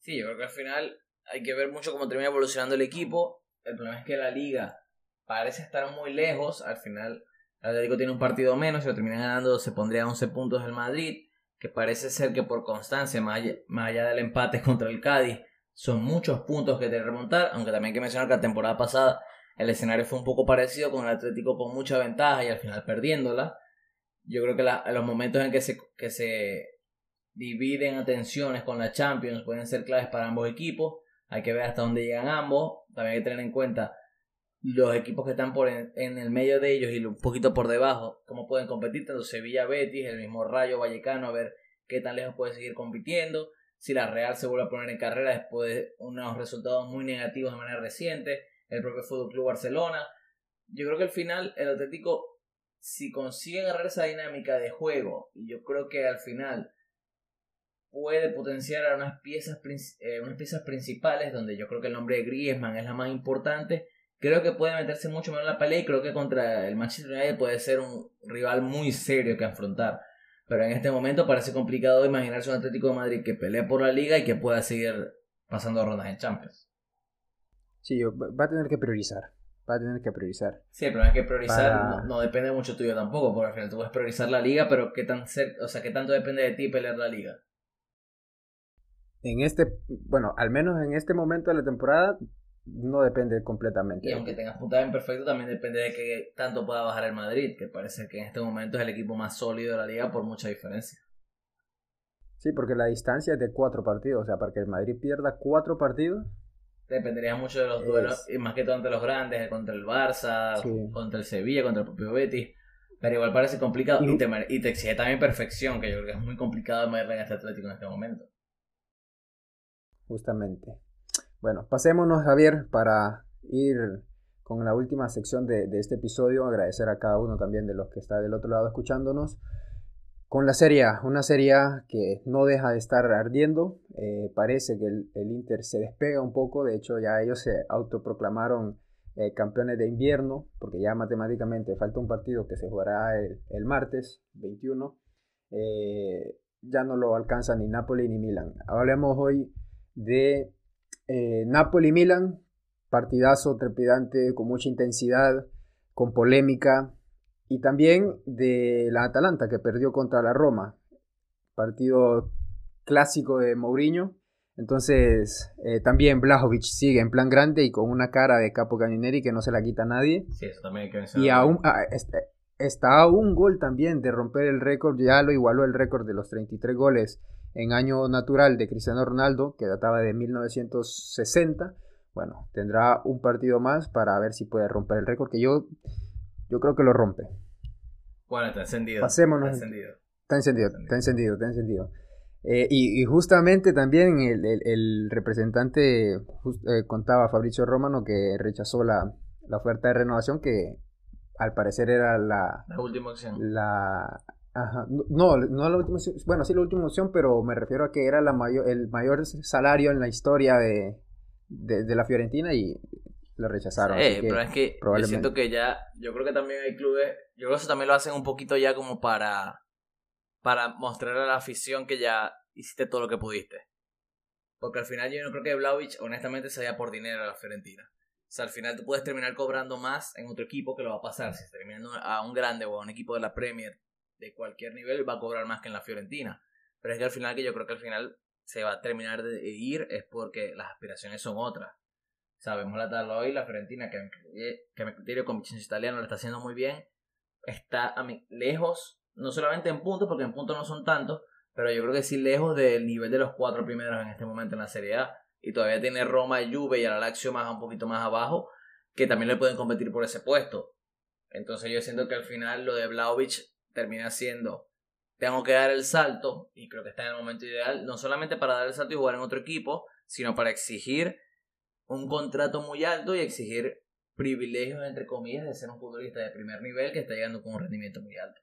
Sí, yo creo que al final hay que ver mucho cómo termina evolucionando el equipo. El problema es que la liga parece estar muy lejos. Al final, el Atlético tiene un partido menos. Si lo termina ganando, se pondría a 11 puntos el Madrid. Que parece ser que por constancia, más allá, del empate contra el Cádiz, son muchos puntos que te remontar. Aunque también hay que mencionar que la temporada pasada el escenario fue un poco parecido con el Atlético con mucha ventaja y al final perdiéndola. Yo creo que los momentos en que se, que se dividen atenciones con la Champions pueden ser claves para ambos equipos. Hay que ver hasta dónde llegan ambos. También hay que tener en cuenta los equipos que están por en, el medio de ellos y un poquito por debajo, cómo pueden competir, tanto Sevilla, Betis, el mismo Rayo Vallecano, a ver qué tan lejos puede seguir compitiendo. Si la Real se vuelve a poner en carrera después de unos resultados muy negativos de manera reciente el propio Fútbol Club Barcelona. Yo creo que al final el Atlético, si consigue agarrar esa dinámica de juego, y yo creo que al final puede potenciar a unas piezas, eh, unas piezas principales, donde yo creo que el nombre de Griezmann es la más importante, creo que puede meterse mucho menos en la pelea y creo que contra el Manchester United puede ser un rival muy serio que afrontar. Pero en este momento parece complicado imaginarse un Atlético de Madrid que pelee por la liga y que pueda seguir pasando rondas en Champions. Sí, va a tener que priorizar. Va a tener que priorizar. Sí, el problema es que priorizar no, depende mucho tuyo tampoco, porque al final tú puedes priorizar la liga, pero ¿qué, tan o sea, ¿qué tanto depende de ti pelear la liga? En este, bueno, al menos en este momento de la temporada, no depende completamente. Y aunque tengas puntaje imperfecto, también depende de que tanto pueda bajar el Madrid, que parece que en este momento es el equipo más sólido de la liga por mucha diferencia. Sí, porque la distancia es de cuatro partidos, o sea, para que el Madrid pierda cuatro partidos. Dependería mucho de los duelos, y más que todo entre los grandes, contra el Barça, contra el Sevilla, contra el propio Betis. Pero igual parece complicado y, te, y te exige también perfección, que yo creo que es muy complicado meterle en este Atlético en este momento. Justamente. Bueno, pasémonos, Javier, para ir con la última sección de, este episodio. Agradecer a cada uno también de los que está del otro lado escuchándonos. Con la Serie una Serie que no deja de estar ardiendo. Eh, parece que el, Inter se despega un poco. De hecho, ya ellos se autoproclamaron eh, campeones de invierno, porque ya matemáticamente falta un partido que se jugará el, martes 21. Eh, ya no lo alcanza ni Napoli ni Milan. Hablemos hoy de eh, Napoli-Milan, partidazo trepidante, con mucha intensidad, con polémica, y también de la Atalanta que perdió contra la Roma, partido clásico de Mourinho. Entonces, eh, también Blajovic sigue en plan grande y con una cara de capo cañoneri que no se la quita nadie. Sí, eso también Y aún, ah, está a un gol también de romper el récord, ya lo igualó el récord de los 33 goles en año natural de Cristiano Ronaldo, que databa de 1960. Bueno, tendrá un partido más para ver si puede romper el récord, que yo, yo creo que lo rompe. Bueno, está encendido. Pasémonos. Está encendido. Está encendido, está encendido, está encendido. Eh, y, justamente también el, representante eh, contaba Fabricio Romano que rechazó la, la, oferta de renovación que al parecer era la, la última opción. La, Ajá. No, no la última opción. Bueno, sí la última opción, pero me refiero a que era la mayor, el mayor salario en la historia de, de, la Fiorentina y lo rechazaron. Sí, pero es que yo siento que ya, yo creo que también hay clubes, yo creo que eso también lo hacen un poquito ya como para, para mostrar a la afición que ya hiciste todo lo que pudiste. Porque al final yo no creo que Vlaovic honestamente se vaya por dinero a la Fiorentina. O sea, al final tú puedes terminar cobrando más en otro equipo que lo va a pasar. Si terminando a un grande o a un equipo de la Premier de cualquier nivel va a cobrar más que en la Fiorentina. Pero es que al final, que yo creo que al final se va a terminar de ir es porque las aspiraciones son otras. Sabemos la tabla hoy, la Fiorentina, que, que mi criterio con Vincenzo Italiano lo está haciendo muy bien, está a lejos, no solamente en puntos, porque en puntos no son tantos, pero yo creo que sí lejos del nivel de los cuatro primeros en este momento en la Serie A. Y todavía tiene Roma, Juve y el Alaxio más un poquito más abajo, que también le pueden competir por ese puesto. Entonces yo siento que al final lo de Vlaovic termina siendo, tengo que dar el salto, y creo que está en el momento ideal, no solamente para dar el salto y jugar en otro equipo, sino para exigir un contrato muy alto y exigir privilegios, entre comillas, de ser un futbolista de primer nivel que está llegando con un rendimiento muy alto.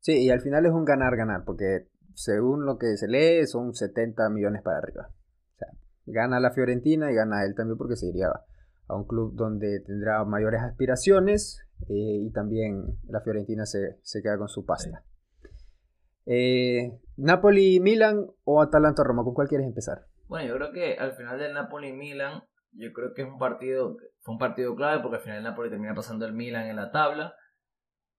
Sí, y al final es un ganar-ganar, porque según lo que se lee, son 70 millones para arriba. O sea, gana la Fiorentina y gana él también porque se iría a un club donde tendrá mayores aspiraciones eh, y también la Fiorentina se, queda con su pasta. Eh, ¿Napoli-Milan o Atalanta-Roma? ¿Con cuál quieres empezar? Bueno, yo creo que al final del Napoli-Milan, yo creo que es un partido, fue un partido clave porque al final el Napoli termina pasando el Milan en la tabla.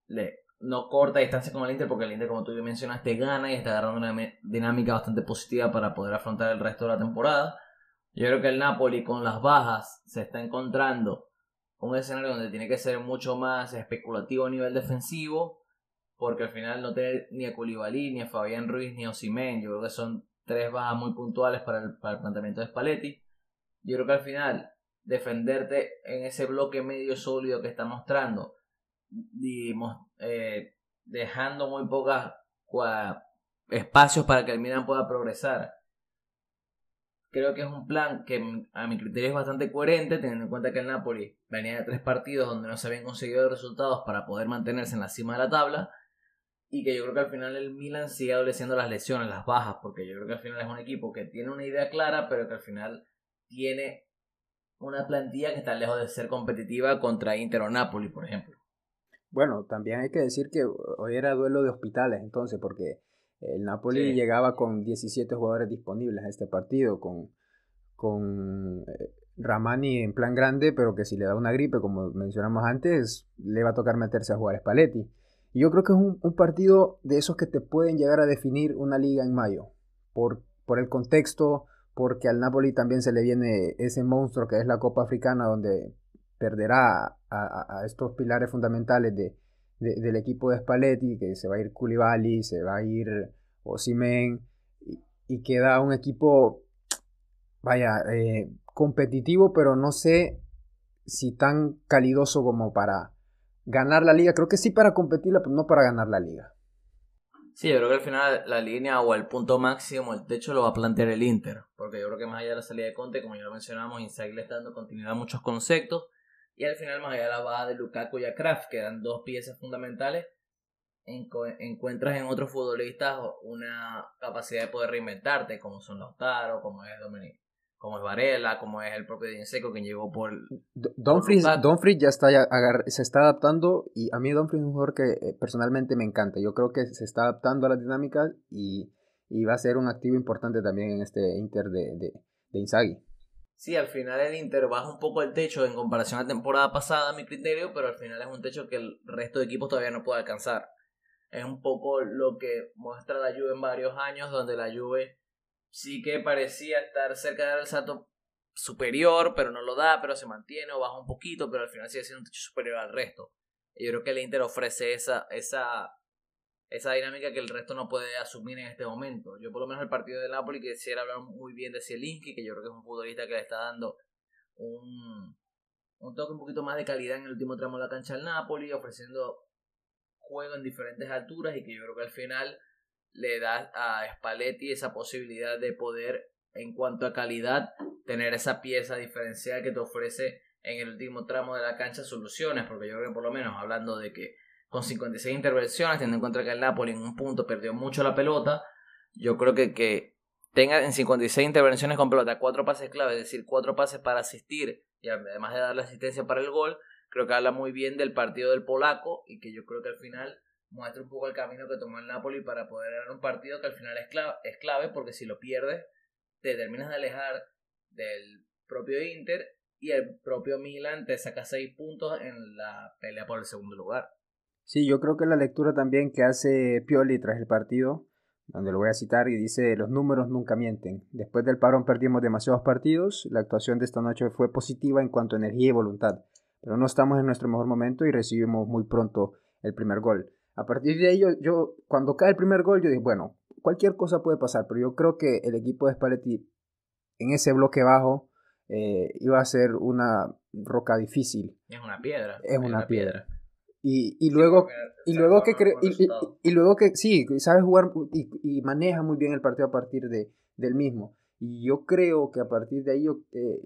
Le, no corta distancia con el Inter porque el Inter, como tú mencionaste, gana y está agarrando una dinámica bastante positiva para poder afrontar el resto de la temporada. Yo creo que el Napoli con las bajas se está encontrando un escenario donde tiene que ser mucho más especulativo a nivel defensivo, porque al final no tener ni a Koulibaly, ni a Fabián Ruiz, ni a Osimen, yo creo que son tres bajas muy puntuales para el, planteamiento de Spalletti. Yo creo que al final defenderte en ese bloque medio sólido que está mostrando, digamos, eh, dejando muy pocos espacios para que el Milan pueda progresar creo que es un plan que a mi criterio es bastante coherente, teniendo en cuenta que el Napoli venía de tres partidos donde no se habían conseguido resultados para poder mantenerse en la cima de la tabla. Y que yo creo que al final el Milan sigue adoleciendo las lesiones, las bajas, porque yo creo que al final es un equipo que tiene una idea clara, pero que al final tiene una plantilla que está lejos de ser competitiva contra Inter o Napoli, por ejemplo. Bueno, también hay que decir que hoy era duelo de hospitales, entonces, porque el Napoli llegaba con 17 jugadores disponibles a este partido, con, con eh, Ramani en plan grande, pero que si le da una gripe, como mencionamos antes, le va a tocar meterse a jugar Spalletti. Y yo creo que es un, un, partido de esos que te pueden llegar a definir una liga en mayo, por, por el contexto, porque al Napoli también se le viene ese monstruo que es la Copa Africana, donde perderá a, estos pilares fundamentales de, del equipo de Spalletti, que se va a ir Koulibaly, se va a ir Osimen, y, queda un equipo, vaya, eh, competitivo, pero no sé si tan calidoso como para ganar la liga. Creo que sí para competirla, pero no para ganar la liga. Sí, yo creo que al final la línea o el punto máximo, el techo lo va a plantear el Inter, porque yo creo que más allá de la salida de Conte, como ya lo mencionamos, Inzaghi está dando continuidad a muchos conceptos, y al final más allá de la baja de Lukaku y a Kraft, que eran dos piezas fundamentales, encuentras en otros futbolistas una capacidad de poder reinventarte, como son Lautaro, como es Dominic, como es Varela, como es el propio Dinseco que llegó por... Donfries, ya está se está adaptando y a mí Donfries es un jugador que eh, personalmente me encanta. Yo creo que se está adaptando a las dinámicas y, va a ser un activo importante también en este Inter de, de, de Inzaghi. Sí, al final el Inter baja un poco el techo en comparación a la temporada pasada, a mi criterio, pero al final es un techo que el resto de equipos todavía no puede alcanzar. Es un poco lo que muestra la Juve en varios años, donde la Juve sí que parecía estar cerca del salto superior, pero no lo da, pero se mantiene o baja un poquito, pero al final sigue siendo un techo superior al resto. Y yo creo que el Inter ofrece esa, esa, esa dinámica que el resto no puede asumir en este momento. Yo por lo menos el partido de Napoli quisiera hablar muy bien de Zielinski, que yo creo que es un futbolista que le está dando un, un toque un poquito más de calidad en el último tramo de la cancha al Napoli, ofreciendo juego en diferentes alturas y que yo creo que al final le da a Spalletti esa posibilidad de poder, en cuanto a calidad, tener esa pieza diferencial que te ofrece en el último tramo de la cancha soluciones, porque yo creo que por lo menos hablando de que con 56 intervenciones, teniendo en cuenta que el Napoli en un punto perdió mucho la pelota, yo creo que, que tenga en 56 intervenciones con pelota cuatro pases clave, es decir, cuatro pases para asistir y además de dar la asistencia para el gol, creo que habla muy bien del partido del polaco y que yo creo que al final muestra un poco el camino que tomó el Napoli para poder ganar un partido que al final es clave, es clave porque si lo pierdes te terminas de alejar del propio Inter y el propio Milan te saca seis puntos en la pelea por el segundo lugar. Sí, yo creo que la lectura también que hace Pioli tras el partido, donde lo voy a citar y dice, los números nunca mienten. Después del parón perdimos demasiados partidos, la actuación de esta noche fue positiva en cuanto a energía y voluntad, pero no estamos en nuestro mejor momento y recibimos muy pronto el primer gol. A partir de ahí, yo, cuando cae el primer gol, yo dije, bueno, cualquier cosa puede pasar, pero yo creo que el equipo de Spalletti en ese bloque bajo eh, iba a ser una roca difícil. Es una piedra. Es una, piedra. Y, y, luego, y luego que y, luego que sí, sabe jugar y, maneja muy bien el partido a partir de, del mismo. Y yo creo que a partir de ahí yo, eh,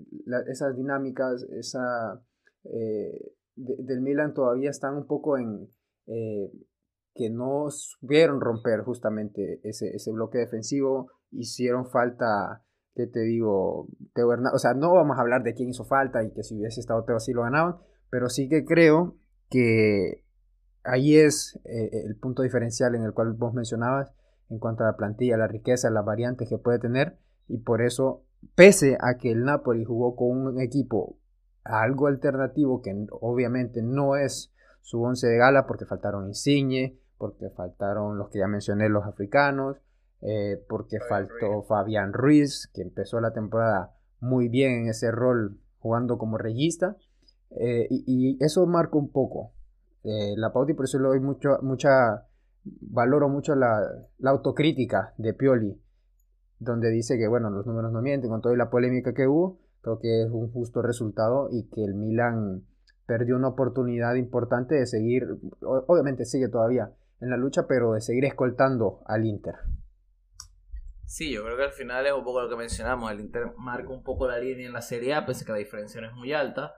esas dinámicas, esa eh, del Milan todavía están un poco en que no supieron romper justamente ese, ese bloque defensivo, hicieron falta, ¿qué te digo? Teo o sea, no vamos a hablar de quién hizo falta y que si hubiese estado Teo así lo ganaban, pero sí que creo que ahí es eh, el punto diferencial en el cual vos mencionabas en cuanto a la plantilla, la riqueza, las variantes que puede tener y por eso, pese a que el Napoli jugó con un equipo algo alternativo que obviamente no es su once de gala porque faltaron Insigne, porque faltaron los que ya mencioné, los africanos, eh, porque faltó Fabián Ruiz, que empezó la temporada muy bien en ese rol jugando como regista, eh, y, eso marca un poco eh, la pauta y por eso le doy mucho, mucha, valoro mucho la, la, autocrítica de Pioli, donde dice que bueno, los números no mienten, con toda la polémica que hubo, creo que es un justo resultado y que el Milan perdió una oportunidad importante de seguir, obviamente sigue todavía en la lucha, pero de seguir escoltando al Inter. Sí, yo creo que al final es un poco lo que mencionamos, el Inter marca un poco la línea en la Serie A, pese a que la diferencia es muy alta.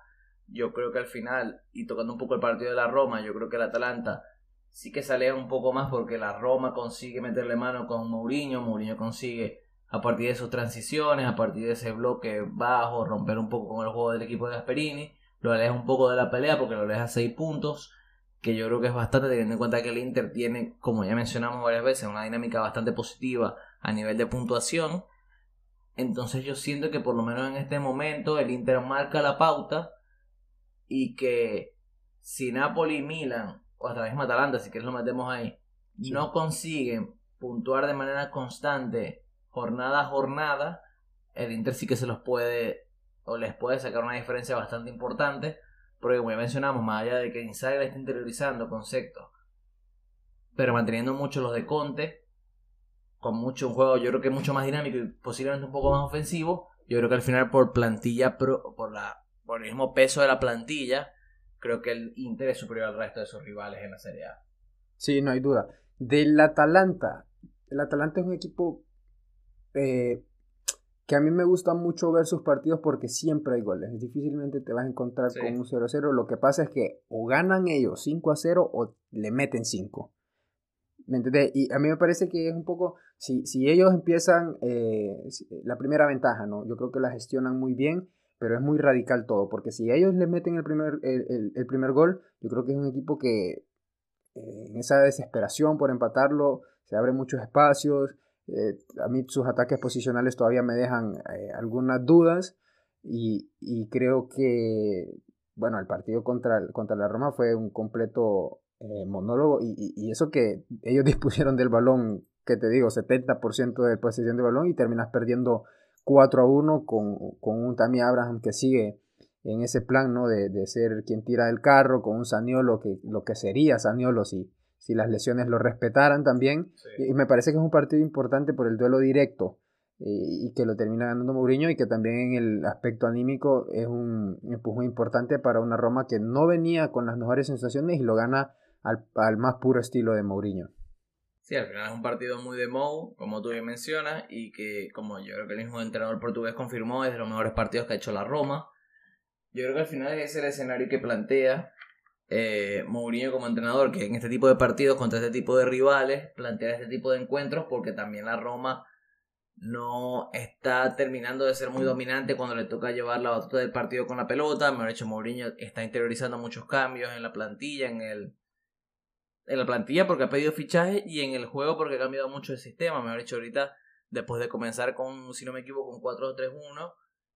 Yo creo que al final, y tocando un poco el partido de la Roma, yo creo que el Atalanta sí que sale un poco más porque la Roma consigue meterle mano con Mourinho, Mourinho consigue a partir de sus transiciones, a partir de ese bloque bajo, romper un poco con el juego del equipo de Gasperini, lo aleja un poco de la pelea porque lo aleja a 6 puntos, que yo creo que es bastante teniendo en cuenta que el Inter tiene, como ya mencionamos varias veces, una dinámica bastante positiva a nivel de puntuación. Entonces yo siento que por lo menos en este momento el Inter marca la pauta y que si Napoli y Milan, o hasta la misma Atalanta, si quieres lo metemos ahí, no consiguen puntuar de manera constante jornada a jornada, el Inter sí que se los puede o les puede sacar una diferencia bastante importante porque como ya mencionamos, más allá de que Inzaghi está interiorizando conceptos, pero manteniendo mucho los de Conte, con mucho un juego yo creo que mucho más dinámico y posiblemente un poco más ofensivo, yo creo que al final por plantilla, por, la, por el mismo peso de la plantilla, creo que el Inter es superior al resto de sus rivales en la Serie A. Sí, no hay duda. Del Atalanta, el Atalanta es un equipo eh, que a mí me gusta mucho ver sus partidos porque siempre hay goles. Difícilmente te vas a encontrar con un 0-0. Lo que pasa es que o ganan ellos 5-0 o le meten 5. ¿Me entendés? Y a mí me parece que es un poco, si, si ellos empiezan eh, la primera ventaja, ¿no? Yo creo que la gestionan muy bien, pero es muy radical todo, porque si ellos le meten el primer, el, el, primer gol, yo creo que es un equipo que eh, en esa desesperación por empatarlo, se abre muchos espacios, eh, a mí sus ataques posicionales todavía me dejan eh, algunas dudas y, creo que, bueno, el partido contra, contra la Roma fue un completo monólogo y, eso que ellos dispusieron del balón, que te digo, 70% de posesión de balón y terminas perdiendo 4 a 1 con, con un Tammy Abraham que sigue en ese plan, ¿no? De, de, ser quien tira el carro, con un Saniolo, que lo que sería Saniolo si, si las lesiones lo respetaran también. Y, me parece que es un partido importante por el duelo directo y, que lo termina ganando Mourinho y que también en el aspecto anímico es un empujón importante para una Roma que no venía con las mejores sensaciones y lo gana al, al más puro estilo de Mourinho. Sí, al final es un partido muy de Mou, como tú bien mencionas, y que, como yo creo que el mismo entrenador portugués confirmó, es de los mejores partidos que ha hecho la Roma. Yo creo que al final es el escenario que plantea eh, Mourinho como entrenador que en este tipo de partidos contra este tipo de rivales plantea este tipo de encuentros porque también la Roma no está terminando de ser muy dominante cuando le toca llevar la batuta del partido con la pelota. Mejor dicho, Mourinho está interiorizando muchos cambios en la plantilla, en el en la plantilla porque ha pedido fichaje y en el juego porque ha cambiado mucho el sistema. Mejor dicho, ahorita después de comenzar con, si no me equivoco, con 4-3-1,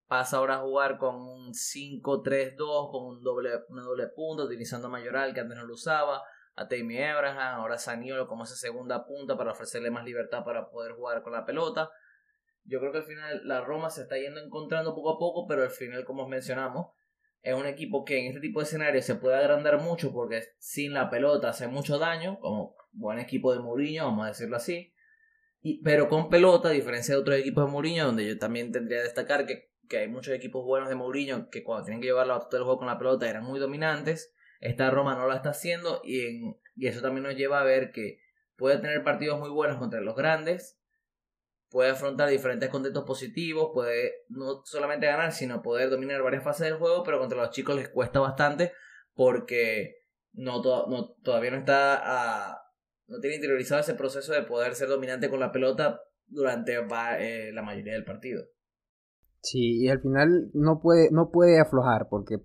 pasa ahora a jugar con un 5-3-2, con un doble, una doble punta, utilizando a Mayoral, que antes no lo usaba, a Tammy Abraham, ahora Saniolo como esa segunda punta para ofrecerle más libertad para poder jugar con la pelota. Yo creo que al final la Roma se está yendo encontrando poco a poco, pero al final, como os mencionamos, es un equipo que en este tipo de escenarios se puede agrandar mucho porque sin la pelota hace mucho daño, como buen equipo de Mourinho, vamos a decirlo así. Y, pero con pelota, a diferencia de otros equipos de Mourinho, donde yo también tendría que destacar que que hay muchos equipos buenos de Mourinho que cuando tienen que llevar la del juego con la pelota eran muy dominantes. Esta Roma no la está haciendo y, y eso también nos lleva a ver que puede tener partidos muy buenos contra los grandes, puede afrontar diferentes contextos positivos, puede no solamente ganar, sino poder dominar varias fases del juego, pero contra los chicos les cuesta bastante porque no, no todavía no está a, no tiene interiorizado ese proceso de poder ser dominante con la pelota durante eh, la mayoría del partido. Sí, y al final no puede, no puede aflojar porque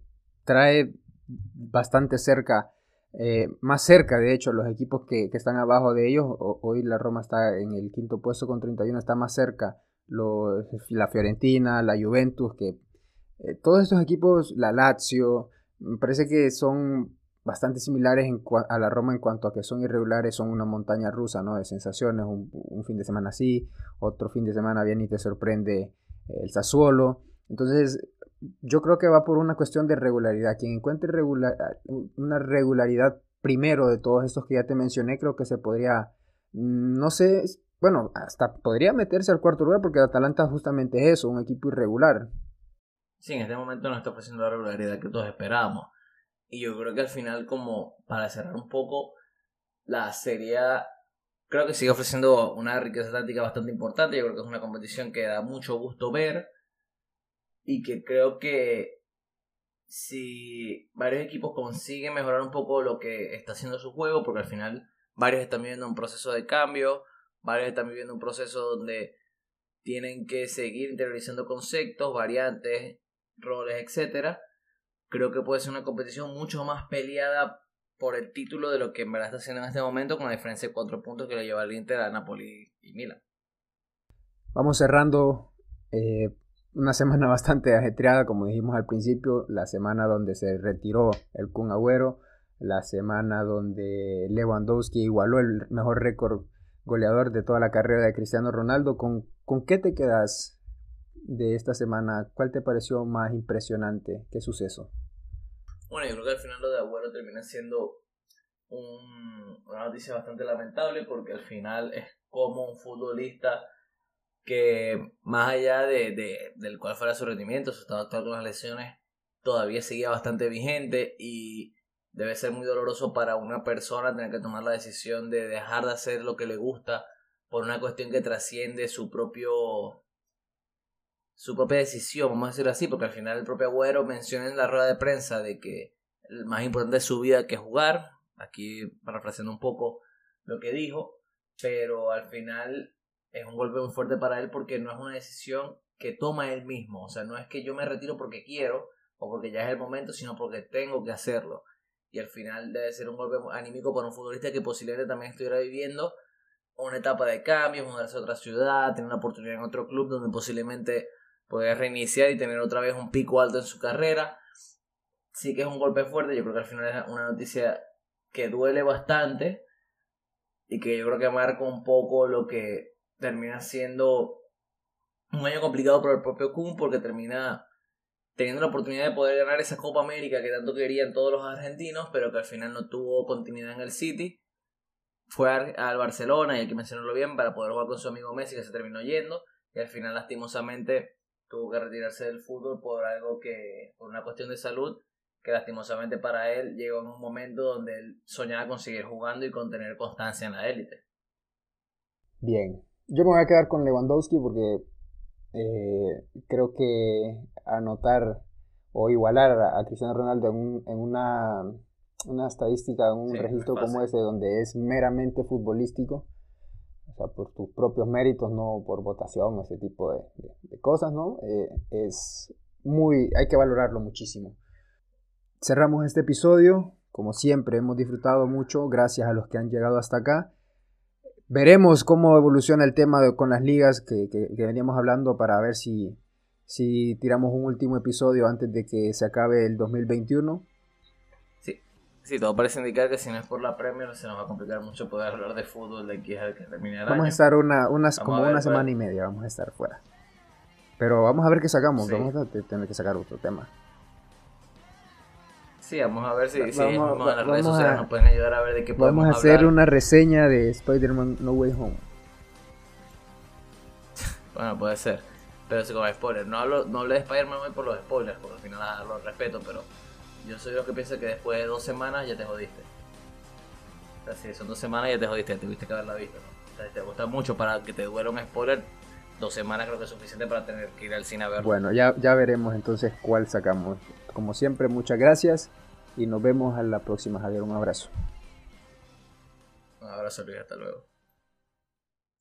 trae bastante cerca, eh, más cerca de hecho los equipos que, están abajo de ellos. hoy la Roma está en el quinto puesto con 31, está más cerca la Fiorentina, la Juventus, que eh, todos estos equipos, la Lazio, me parece que son bastante similares a la Roma en cuanto a que son irregulares, son una montaña rusa, ¿no? De sensaciones, un, un fin de semana así, otro fin de semana bien y te sorprende el Sassuolo. Entonces, yo creo que va por una cuestión de regularidad. Quien encuentre una regularidad primero de todos estos que ya te mencioné, creo que se podría, no sé, bueno, hasta podría meterse al cuarto lugar porque Atalanta justamente es eso, un equipo irregular. Sí, en este momento no está ofreciendo la regularidad que todos esperábamos. Y yo creo que al final, como para cerrar un poco, la Serie creo que sigue ofreciendo una riqueza táctica bastante importante. Yo creo que es una competición que da mucho gusto ver. Y que creo que si varios equipos consiguen mejorar un poco lo que está haciendo su juego, porque al final varios están viviendo un proceso de cambio, varios están viviendo un proceso donde tienen que seguir interiorizando conceptos, variantes, roles, etcétera. Creo que puede ser una competición mucho más peleada por el título de lo que en verdad está haciendo en este momento, con la diferencia de cuatro puntos que le lleva el Inter a Napoli y Milan. Vamos cerrando eh, una semana bastante ajetreada, como dijimos al principio, la semana donde se retiró el Kun Agüero, la semana donde Lewandowski igualó el mejor récord goleador de toda la carrera de Cristiano Ronaldo. ¿Con, ¿Con qué te quedas de esta semana? ¿Cuál te pareció más impresionante? ¿Qué suceso? Bueno, yo creo que al final lo de Agüero termina siendo una noticia bastante lamentable porque al final es como un futbolista que más allá de, de, del cual fuera su rendimiento, su estado actual con las lesiones, todavía seguía bastante vigente y debe ser muy doloroso para una persona tener que tomar la decisión de dejar de hacer lo que le gusta por una cuestión que trasciende su propio su propia decisión, vamos a decirlo así, porque al final el propio Agüero menciona en la rueda de prensa de que el más importante de su vida que jugar, aquí parafraseando un poco lo que dijo, pero al final es un golpe muy fuerte para él porque no es una decisión que toma él mismo, o sea, no es que yo me retiro porque quiero o porque ya es el momento, sino porque tengo que hacerlo. Y al final debe ser un golpe anímico para un futbolista que posiblemente también estuviera viviendo una etapa de cambio, mudarse a otra ciudad, tener una oportunidad en otro club donde posiblemente pueda reiniciar y tener otra vez un pico alto en su carrera. Sí que es un golpe fuerte, yo creo que al final es una noticia que duele bastante y que yo creo que marca un poco lo que termina siendo un año complicado para el propio Kun porque termina teniendo la oportunidad de poder ganar esa Copa América que tanto querían todos los argentinos, pero que al final no tuvo continuidad en el City. Fue al Barcelona, y hay que mencionarlo bien, para poder jugar con su amigo Messi, que se terminó yendo, y al final lastimosamente tuvo que retirarse del fútbol por algo que, por una cuestión de salud, que lastimosamente para él llegó en un momento donde él soñaba con seguir jugando y con tener constancia en la élite. Bien, yo me voy a quedar con Lewandowski porque eh, creo que anotar o igualar a, Cristiano Ronaldo en, una, una, estadística, en un registro como ese, donde es meramente futbolístico, o sea, por tus propios méritos, no por votación, ese tipo de, cosas, ¿no? Eh, es muy, hay que valorarlo muchísimo. Cerramos este episodio, como siempre, hemos disfrutado mucho, gracias a los que han llegado hasta acá. Veremos cómo evoluciona el tema con las ligas que, que, veníamos hablando para ver si, si tiramos un último episodio antes de que se acabe el 2021. Sí, sí, todo parece indicar que si no es por la Premier se nos va a complicar mucho poder hablar de fútbol de aquí a que termine Vamos a estar una, unas, como una semana y media, vamos a estar fuera. Pero vamos a ver qué sacamos, vamos a tener que sacar otro tema. Sí, vamos a ver si, vamos, a las redes sociales nos pueden ayudar a ver de qué podemos Vamos a hacer una reseña de Spider-Man No Way Home. bueno, puede ser. Pero si como spoiler. No hablo, no hablé de Spider-Man hoy por los spoilers, porque al final lo respeto, pero yo soy lo que piensa que después de dos semanas ya te jodiste. O sea, si son dos semanas ya te jodiste, tuviste que haberla visto, ¿no? O sea, si te gusta mucho para que te duela un spoiler, dos semanas creo que es suficiente para tener que ir al cine a verlo. Bueno, ya, ya veremos entonces cuál sacamos. Como siempre, muchas gracias y nos vemos a la próxima, Javier. Un abrazo. Un abrazo, Luis. Hasta luego.